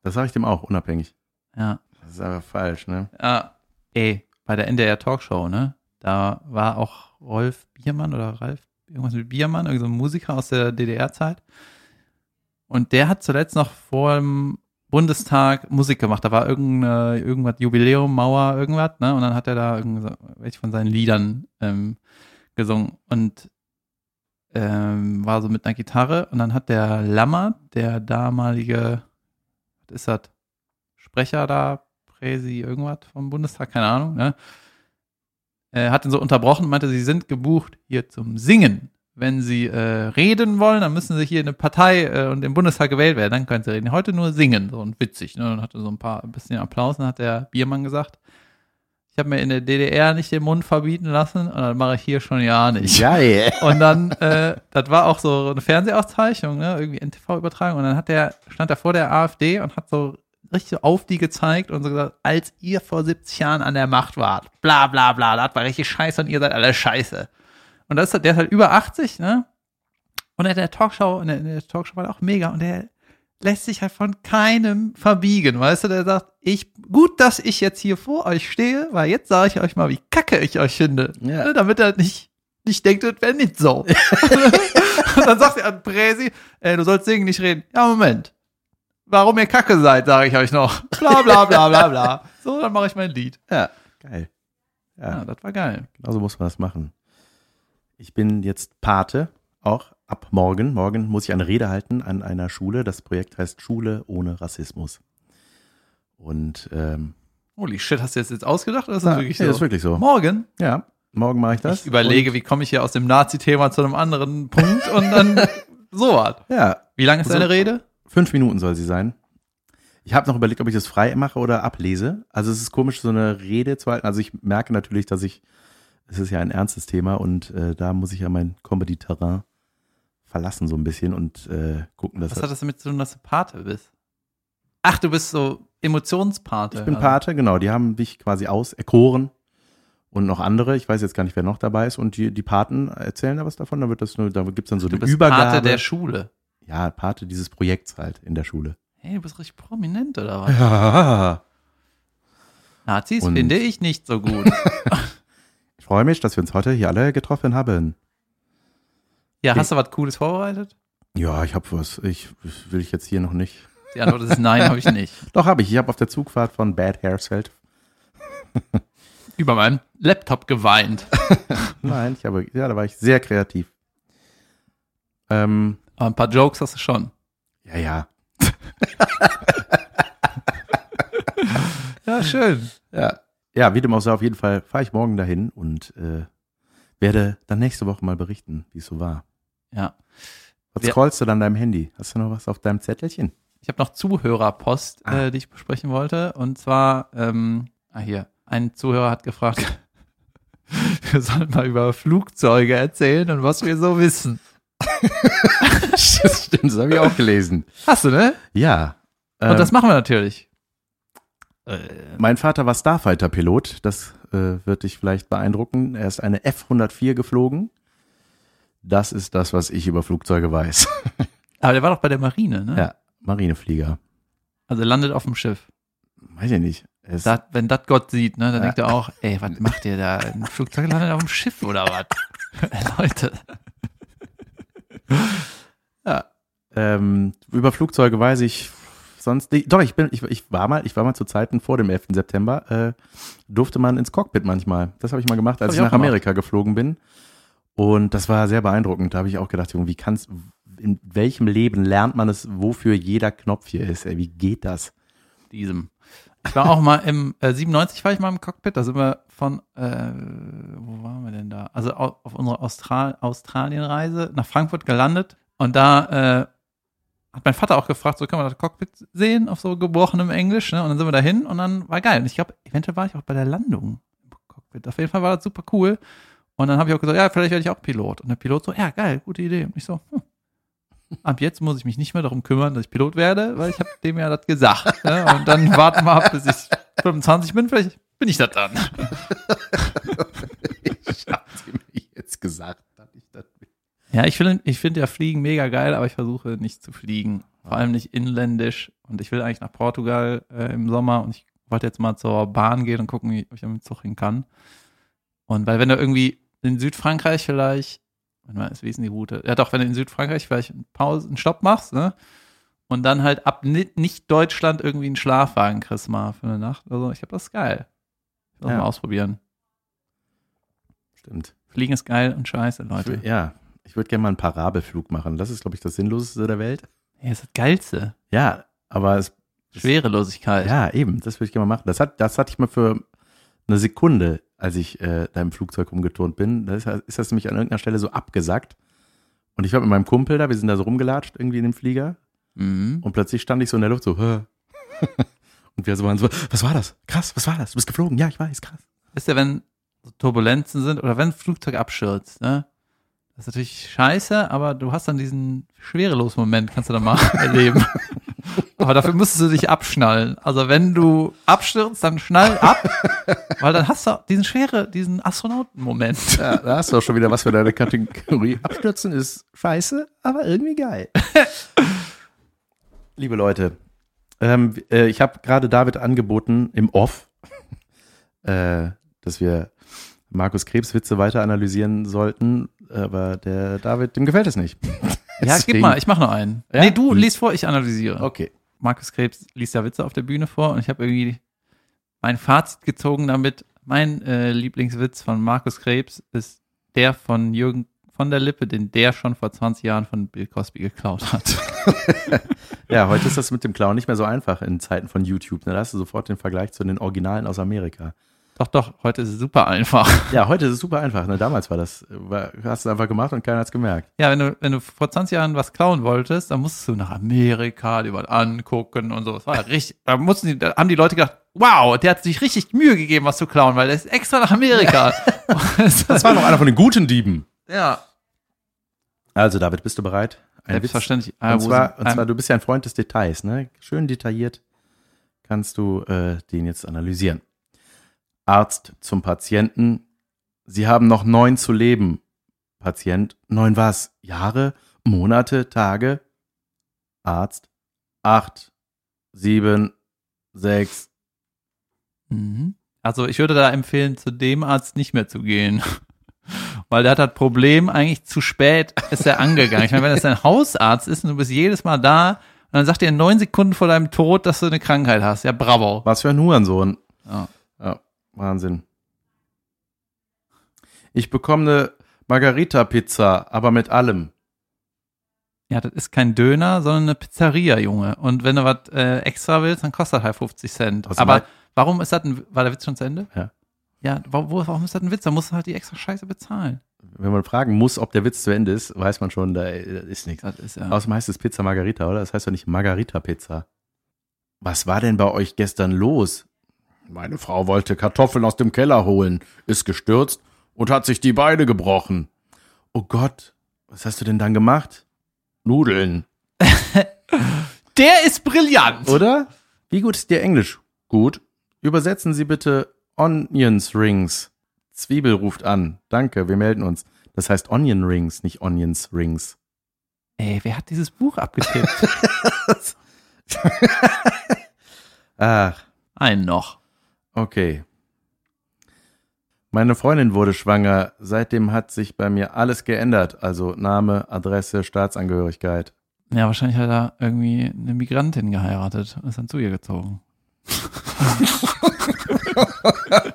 B: Das sage ich dem auch, unabhängig.
A: Ja.
B: Das ist aber falsch, ne?
A: Ja. Ey, bei der NDR Talkshow, ne? Da war auch Rolf Biermann oder Ralf, irgendwas mit Biermann, irgendein so ein Musiker aus der DDR-Zeit. Und der hat zuletzt noch vor dem Bundestag Musik gemacht. Da war irgendeine, irgendwas, Jubiläum, Mauer, irgendwas, ne? Und dann hat er da welche von seinen Liedern ähm, gesungen und ähm, war so mit einer Gitarre. Und dann hat der Lammer, der damalige, was ist das, Sprecher da, Präsi, irgendwas vom Bundestag, keine Ahnung, ne? Er hat ihn so unterbrochen meinte, sie sind gebucht hier zum Singen wenn sie äh, reden wollen, dann müssen sie hier in eine Partei äh, und im Bundestag gewählt werden, dann können sie reden. Heute nur singen, so und witzig. Ne? Und hatte so ein paar ein bisschen Applaus. Dann hat der Biermann gesagt, ich habe mir in der DDR nicht den Mund verbieten lassen und dann mache ich hier schon ja nicht.
B: Geil.
A: Und dann, äh, das war auch so eine Fernsehauszeichnung, ne? irgendwie NTV-Übertragung. Und dann hat der, stand er vor der AfD und hat so richtig auf die gezeigt und so gesagt, als ihr vor 70 Jahren an der Macht wart, bla bla bla, das war richtig scheiße und ihr seid alle scheiße. Und das ist, der ist halt über 80, ne? Und in der Talkshow, in der, in der Talkshow war auch mega und der lässt sich halt von keinem verbiegen, weißt du? Der sagt, ich, gut, dass ich jetzt hier vor euch stehe, weil jetzt sage ich euch mal, wie kacke ich euch finde. Ja. Ne? Damit er nicht, nicht denkt, das wäre nicht so. *laughs* und dann sagt er an Präsi, ey, du sollst singen, nicht reden. Ja, Moment. Warum ihr kacke seid, sage ich euch noch. Bla, bla, bla, bla, bla. So, dann mache ich mein Lied.
B: Ja, geil.
A: Ja. ja, das war geil.
B: Genauso muss man das machen. Ich bin jetzt Pate, auch ab morgen. Morgen muss ich eine Rede halten an einer Schule. Das Projekt heißt Schule ohne Rassismus. Und ähm,
A: Holy shit, hast du das jetzt ausgedacht oder ist
B: das
A: ja, wirklich so?
B: Ja, ist wirklich so.
A: Morgen?
B: Ja, morgen mache ich das.
A: Ich überlege, wie komme ich hier aus dem Nazi-Thema zu einem anderen Punkt und dann *laughs* so was.
B: Ja.
A: Wie lange ist so, deine Rede?
B: Fünf Minuten soll sie sein. Ich habe noch überlegt, ob ich das frei mache oder ablese. Also es ist komisch, so eine Rede zu halten. Also ich merke natürlich, dass ich es ist ja ein ernstes Thema und äh, da muss ich ja mein Comedy-Terrain verlassen so ein bisschen und äh, gucken, dass
A: Was hat das damit zu tun, dass du Pate bist? Ach, du bist so Emotionspate.
B: Ich bin also. Pate, genau. Die haben mich quasi auserkoren und noch andere. Ich weiß jetzt gar nicht, wer noch dabei ist. Und die, die Paten erzählen da was davon. Da wird das nur, da gibt's dann so
A: du
B: eine
A: bist
B: Übergabe.
A: Pate der Schule.
B: Ja, Pate dieses Projekts halt in der Schule.
A: Hey, du bist richtig prominent oder was?
B: Ja.
A: Nazis und finde ich nicht so gut. *laughs*
B: freue mich, dass wir uns heute hier alle getroffen haben.
A: Ja, hast du was Cooles vorbereitet?
B: Ja, ich habe was. Ich will ich jetzt hier noch nicht.
A: Die Antwort ist nein, habe ich nicht. *laughs*
B: Doch, habe ich. Ich habe auf der Zugfahrt von Bad Hairsfeld *laughs*
A: über meinen Laptop geweint. *laughs*
B: nein, ich habe, ja, da war ich sehr kreativ.
A: Ähm, Aber ein paar Jokes hast du schon.
B: Ja, ja.
A: ja, schön.
B: Ja ja, wie dem auch sei, auf jeden Fall fahre ich morgen dahin und äh, werde dann nächste Woche mal berichten, wie es so war.
A: Ja.
B: Was Wir, scrollst du dann deinem Handy? Hast du noch was auf deinem Zettelchen?
A: Ich habe noch Zuhörerpost, ah. äh, die ich besprechen wollte. Und zwar, ähm, ah hier, ein Zuhörer hat gefragt, *laughs* wir sollen mal über Flugzeuge erzählen und was wir so wissen. *laughs*
B: das stimmt, das habe ich auch gelesen.
A: Hast du, ne?
B: Ja.
A: Und ähm, das machen wir natürlich.
B: Äh, mein Vater war Starfighter-Pilot. Das äh, wird dich vielleicht beeindrucken. Er ist eine F-104 geflogen. Das ist das, was ich über Flugzeuge weiß. *laughs*
A: Aber der war doch bei der Marine, ne?
B: Ja, Marineflieger.
A: Also landet auf dem Schiff.
B: Weiß ich nicht.
A: Dat, wenn das Gott sieht, ne, dann ja. denkt er auch, ey, was macht ihr da? Ein Flugzeug landet auf dem Schiff oder was? *laughs* Leute.
B: ja. Ähm, über Flugzeuge weiß ich sonst, doch, ich bin, ich, ich war mal, ich war mal zu Zeiten vor dem 11. September, äh, durfte man ins Cockpit manchmal. Das habe ich mal gemacht, als ich, ich nach Amerika geflogen bin. Und das war sehr beeindruckend. Da habe ich auch gedacht, wie kannst, in welchem Leben lernt man es, wofür jeder Knopf hier ist? Ey, wie geht das?
A: Diesem. Ich war auch mal im äh, 97 war ich mal im Cockpit, da sind wir von, äh, wo waren wir denn da? Also auf unserer Austral Australienreise nach Frankfurt gelandet und da äh, hat mein Vater auch gefragt, so kann man das Cockpit sehen auf so gebrochenem Englisch, ne? Und dann sind wir da hin und dann war geil. Und ich glaube, eventuell war ich auch bei der Landung im Cockpit. Auf jeden Fall war das super cool. Und dann habe ich auch gesagt, ja, vielleicht werde ich auch Pilot. Und der Pilot so, ja, geil, gute Idee. Und ich so, hm. Ab jetzt muss ich mich nicht mehr darum kümmern, dass ich Pilot werde, weil ich habe dem ja das gesagt. Ne? Und dann warten wir ab, bis ich 25 bin, vielleicht bin ich das dann. *laughs*
B: ich habe mir jetzt gesagt.
A: Ja, ich finde ich find ja Fliegen mega geil, aber ich versuche nicht zu fliegen. Vor allem nicht inländisch. Und ich will eigentlich nach Portugal äh, im Sommer und ich wollte jetzt mal zur Bahn gehen und gucken, wie ich damit Zug hin kann. Und weil wenn du irgendwie in Südfrankreich vielleicht, wie ist denn die Route? Ja doch, wenn du in Südfrankreich vielleicht eine Pause, einen Stopp machst, ne? und dann halt ab ni- nicht Deutschland irgendwie einen Schlafwagen kriegst mal für eine Nacht. Also ich glaube, das ist geil. Ich will das
B: Ja.
A: mal ausprobieren.
B: Stimmt.
A: Fliegen ist geil und scheiße, Leute.
B: ja, ich würde gerne mal einen Parabelflug machen. Das ist, glaube ich, das Sinnloseste der Welt.
A: Das ist das Geilste.
B: Ja, aber es,
A: Schwerelosigkeit.
B: ja, eben, das würde ich gerne mal machen. Das, hat, das hatte ich mal für eine Sekunde, als ich äh, da im Flugzeug rumgeturnt bin. Da ist, ist das nämlich an irgendeiner Stelle so abgesackt. Und ich war mit meinem Kumpel da, wir sind da so rumgelatscht irgendwie in dem Flieger.
A: Mhm.
B: Und plötzlich stand ich so in der Luft so, *laughs* und wir so waren so, was war das? Krass, was war das? Du bist geflogen? Ja, ich weiß, krass.
A: Wisst ihr, wenn so Turbulenzen sind oder wenn ein Flugzeug abstürzt, ne? Das ist natürlich scheiße, aber du hast dann diesen schwerelosen Moment, kannst du dann mal *laughs* erleben. aber dafür müsstest du dich abschnallen. Also wenn du abstürzt, dann schnall ab, weil dann hast du diesen schwere, diesen Astronautenmoment.
B: Ja, da hast du auch schon wieder was für deine Kategorie. Abstürzen ist scheiße, aber irgendwie geil. Liebe Leute, ähm, äh, ich habe gerade David angeboten im Off, äh, dass wir Markus Krebs Witze weiter analysieren sollten, aber der David, dem gefällt es nicht. *laughs*
A: Ja, gib mal, ich mach noch einen.
B: Ja?
A: Nee, du liest vor, ich analysiere.
B: Okay.
A: Markus Krebs liest ja Witze auf der Bühne vor und ich habe irgendwie mein Fazit gezogen damit. Mein äh, Lieblingswitz von Markus Krebs ist der von Jürgen von der Lippe, den der schon vor 20 Jahren von Bill Cosby geklaut hat. *laughs* *laughs*
B: Ja, heute ist das mit dem Clown nicht mehr so einfach in Zeiten von YouTube. Ne? Da hast du sofort den Vergleich zu den Originalen aus Amerika.
A: Doch, doch, heute ist es super einfach. *laughs*
B: Ja, heute ist es super einfach. Ne? Damals war das, war, hast du einfach gemacht und keiner hat's gemerkt.
A: Ja, wenn du, wenn du vor 20 Jahren was klauen wolltest, dann musstest du nach Amerika, dir was angucken und so. Das war ja richtig, da mussten die, da haben die Leute gedacht, wow, der hat sich richtig Mühe gegeben, was zu klauen, weil der ist extra nach Amerika. *laughs*
B: Das war noch einer von den guten Dieben.
A: ja,
B: Also, David, bist du bereit? Ein Witz.
A: selbstverständlich.
B: Und zwar, und zwar, du bist ja ein Freund des Details, ne? Schön detailliert kannst du äh, den jetzt analysieren. Arzt zum Patienten. Sie haben noch neun zu leben. Patient. Neun was? Jahre? Monate? Tage? Arzt. Acht. Sieben. Sechs.
A: Mhm. Also ich würde da empfehlen, zu dem Arzt nicht mehr zu gehen. *laughs* Weil der hat das Problem, eigentlich zu spät ist er angegangen. Ich meine, wenn das dein Hausarzt ist und du bist jedes Mal da und dann sagt er in neun Sekunden vor deinem Tod, dass du eine Krankheit hast. Ja, bravo.
B: Was für ein Hurensohn.
A: Ja.
B: Ja, Wahnsinn. Ich bekomme eine Margarita-Pizza, aber mit allem.
A: Ja, das ist kein Döner, sondern eine Pizzeria, Junge. Und wenn du was äh, extra willst, dann kostet das halt 50 Cent.
B: Also
A: Aber warum ist das ein, war der Witz schon zu Ende?
B: Ja.
A: Ja, warum, warum ist das ein Witz? Da musst du halt die extra Scheiße bezahlen.
B: Wenn man fragen muss, ob der Witz zu Ende ist, weiß man schon, da da ist nichts.
A: Das ist ja.
B: Außerdem heißt es Pizza Margarita, oder? Das heißt doch nicht Margarita-Pizza. Was war denn bei euch gestern los? Meine Frau wollte Kartoffeln aus dem Keller holen, ist gestürzt und hat sich die Beine gebrochen. Oh Gott, was hast du denn dann gemacht? Nudeln. *laughs*
A: Der ist brillant!
B: Oder? Wie gut ist dir Englisch? Gut. Übersetzen Sie bitte Onions Rings. Zwiebel ruft an. Danke, wir melden uns. Das heißt Onion Rings, nicht Onions Rings.
A: Ey, wer hat dieses Buch abgetippt? *laughs*
B: Ach,
A: Einen noch.
B: Okay. Meine Freundin wurde schwanger. Seitdem hat sich bei mir alles geändert. Also Name, Adresse, Staatsangehörigkeit.
A: Ja, wahrscheinlich hat er irgendwie eine Migrantin geheiratet und ist dann zu ihr gezogen. *laughs*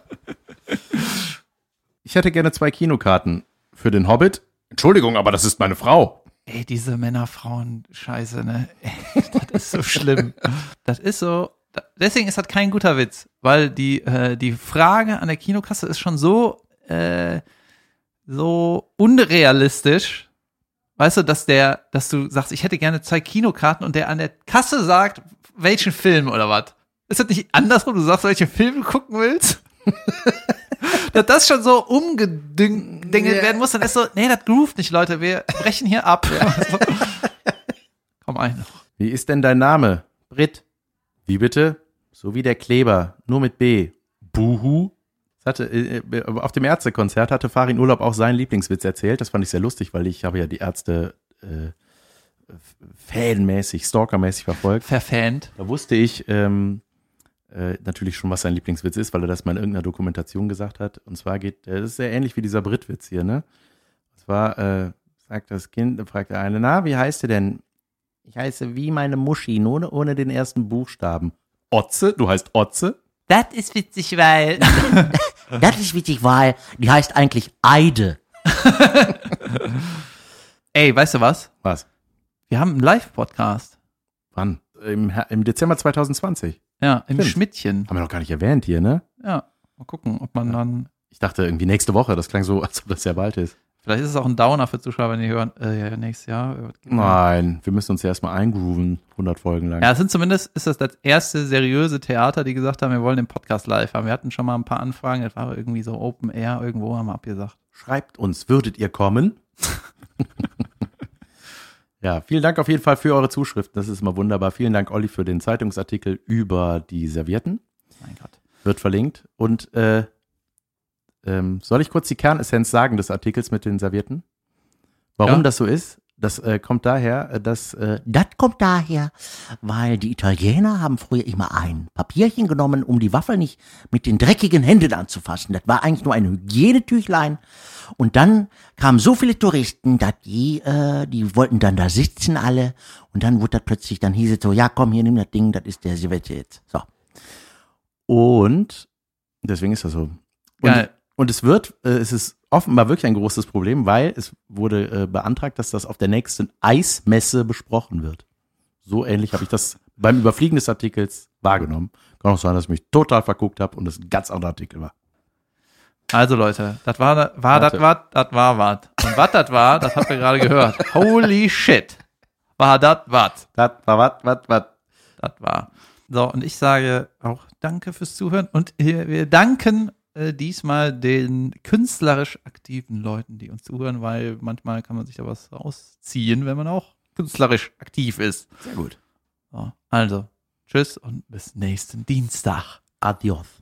B: Ich hätte gerne zwei Kinokarten. Für den Hobbit? Entschuldigung, aber das ist meine Frau.
A: Ey, diese Männer-Frauen-Scheiße, ne? Ey, das ist so schlimm. Das ist so. Deswegen ist das kein guter Witz, weil die, äh, die Frage an der Kinokasse ist schon so, äh, so unrealistisch. Weißt du, dass der, dass du sagst, ich hätte gerne zwei Kinokarten und der an der Kasse sagt, welchen Film oder was? Ist das nicht andersrum? Du sagst, welchen Film du gucken willst? *laughs* dass das schon so umgedingelt werden muss, dann ist so, nee, das groovt nicht, Leute, wir brechen hier ab. *laughs* Komm ein noch.
B: Wie ist denn dein Name? Brit. Wie bitte? So wie der Kleber, nur mit B. Buhu. Das hatte, äh, äh, auf dem Ärztekonzert hatte Farin Urlaub auch seinen Lieblingswitz erzählt. Das fand ich sehr lustig, weil ich habe ja die Ärzte äh, fanmäßig, stalkermäßig verfolgt.
A: Verfähnt.
B: Da wusste ich ähm, äh, natürlich schon, was sein Lieblingswitz ist, weil er das mal in irgendeiner Dokumentation gesagt hat. Und zwar geht, äh, das ist sehr ähnlich wie dieser Britwitz hier, ne? Und zwar äh, sagt das Kind, fragt der eine, na, wie heißt du denn? Ich heiße wie meine Muschi, nur ohne den ersten Buchstaben. Otze? Du heißt Otze?
A: Das ist witzig, weil. *laughs*
C: Das ist witzig, weil die heißt eigentlich Eide. *laughs*
A: Ey, weißt du was?
B: Was?
A: Wir haben einen Live-Podcast.
B: Wann? Im, Im Dezember 2020.
A: Ja, im
B: Stimmt.
A: Schmidtchen.
B: Haben wir noch gar nicht erwähnt hier, ne?
A: Ja, mal gucken, ob man dann.
B: Ich dachte irgendwie nächste Woche. Das klang so, als ob das sehr bald ist.
A: Vielleicht ist es auch ein Downer für Zuschauer, wenn die hören, äh, ja, nächstes Jahr.
B: Nein, wir müssen uns ja erstmal eingrooven, 100 Folgen lang.
A: Ja, es sind zumindest, ist das das erste seriöse Theater, die gesagt haben, wir wollen den Podcast live haben. Wir hatten schon mal ein paar Anfragen, das war irgendwie so Open Air, irgendwo haben wir abgesagt.
B: Schreibt uns, würdet ihr kommen? *laughs* ja, vielen Dank auf jeden Fall für eure Zuschriften. Das ist immer wunderbar. Vielen Dank, Olli, für den Zeitungsartikel über die Servietten.
A: Mein Gott.
B: Wird verlinkt. Und äh, ähm, soll ich kurz die Kernessenz sagen des Artikels mit den Servietten? Warum
A: Ja.
B: das so ist? Das äh, kommt daher, äh, dass äh,
C: Das kommt daher, weil die Italiener haben früher immer ein Papierchen genommen, um die Waffel nicht mit den dreckigen Händen anzufassen. Das war eigentlich nur ein Hygienetüchlein. Und dann kamen so viele Touristen, dass die, äh, die wollten dann da sitzen alle. Und dann wurde das plötzlich, dann hieß es so, ja komm, hier nimm das Ding, das ist der Serviette jetzt. So.
B: und deswegen ist das so. Und,
A: Geil.
B: Und es wird, äh, es ist offenbar wirklich ein großes Problem, weil es wurde äh, beantragt, dass das auf der nächsten Eismesse besprochen wird. So ähnlich habe ich das beim Überfliegen des Artikels wahrgenommen. Kann auch sein, dass ich mich total verguckt habe und es ein ganz anderer Artikel war.
A: Also Leute, das war, war das was, das war was. Und was das war, das habt ihr gerade gehört. Holy shit. War das was.
B: Das war was, was, was.
A: Das war. So, und ich sage auch danke fürs Zuhören. Und wir danken äh, diesmal den künstlerisch aktiven Leuten, die uns zuhören, weil manchmal kann man sich da was rausziehen, wenn man auch künstlerisch aktiv ist.
B: Sehr gut.
A: So, also, tschüss und bis nächsten Dienstag.
C: Adios.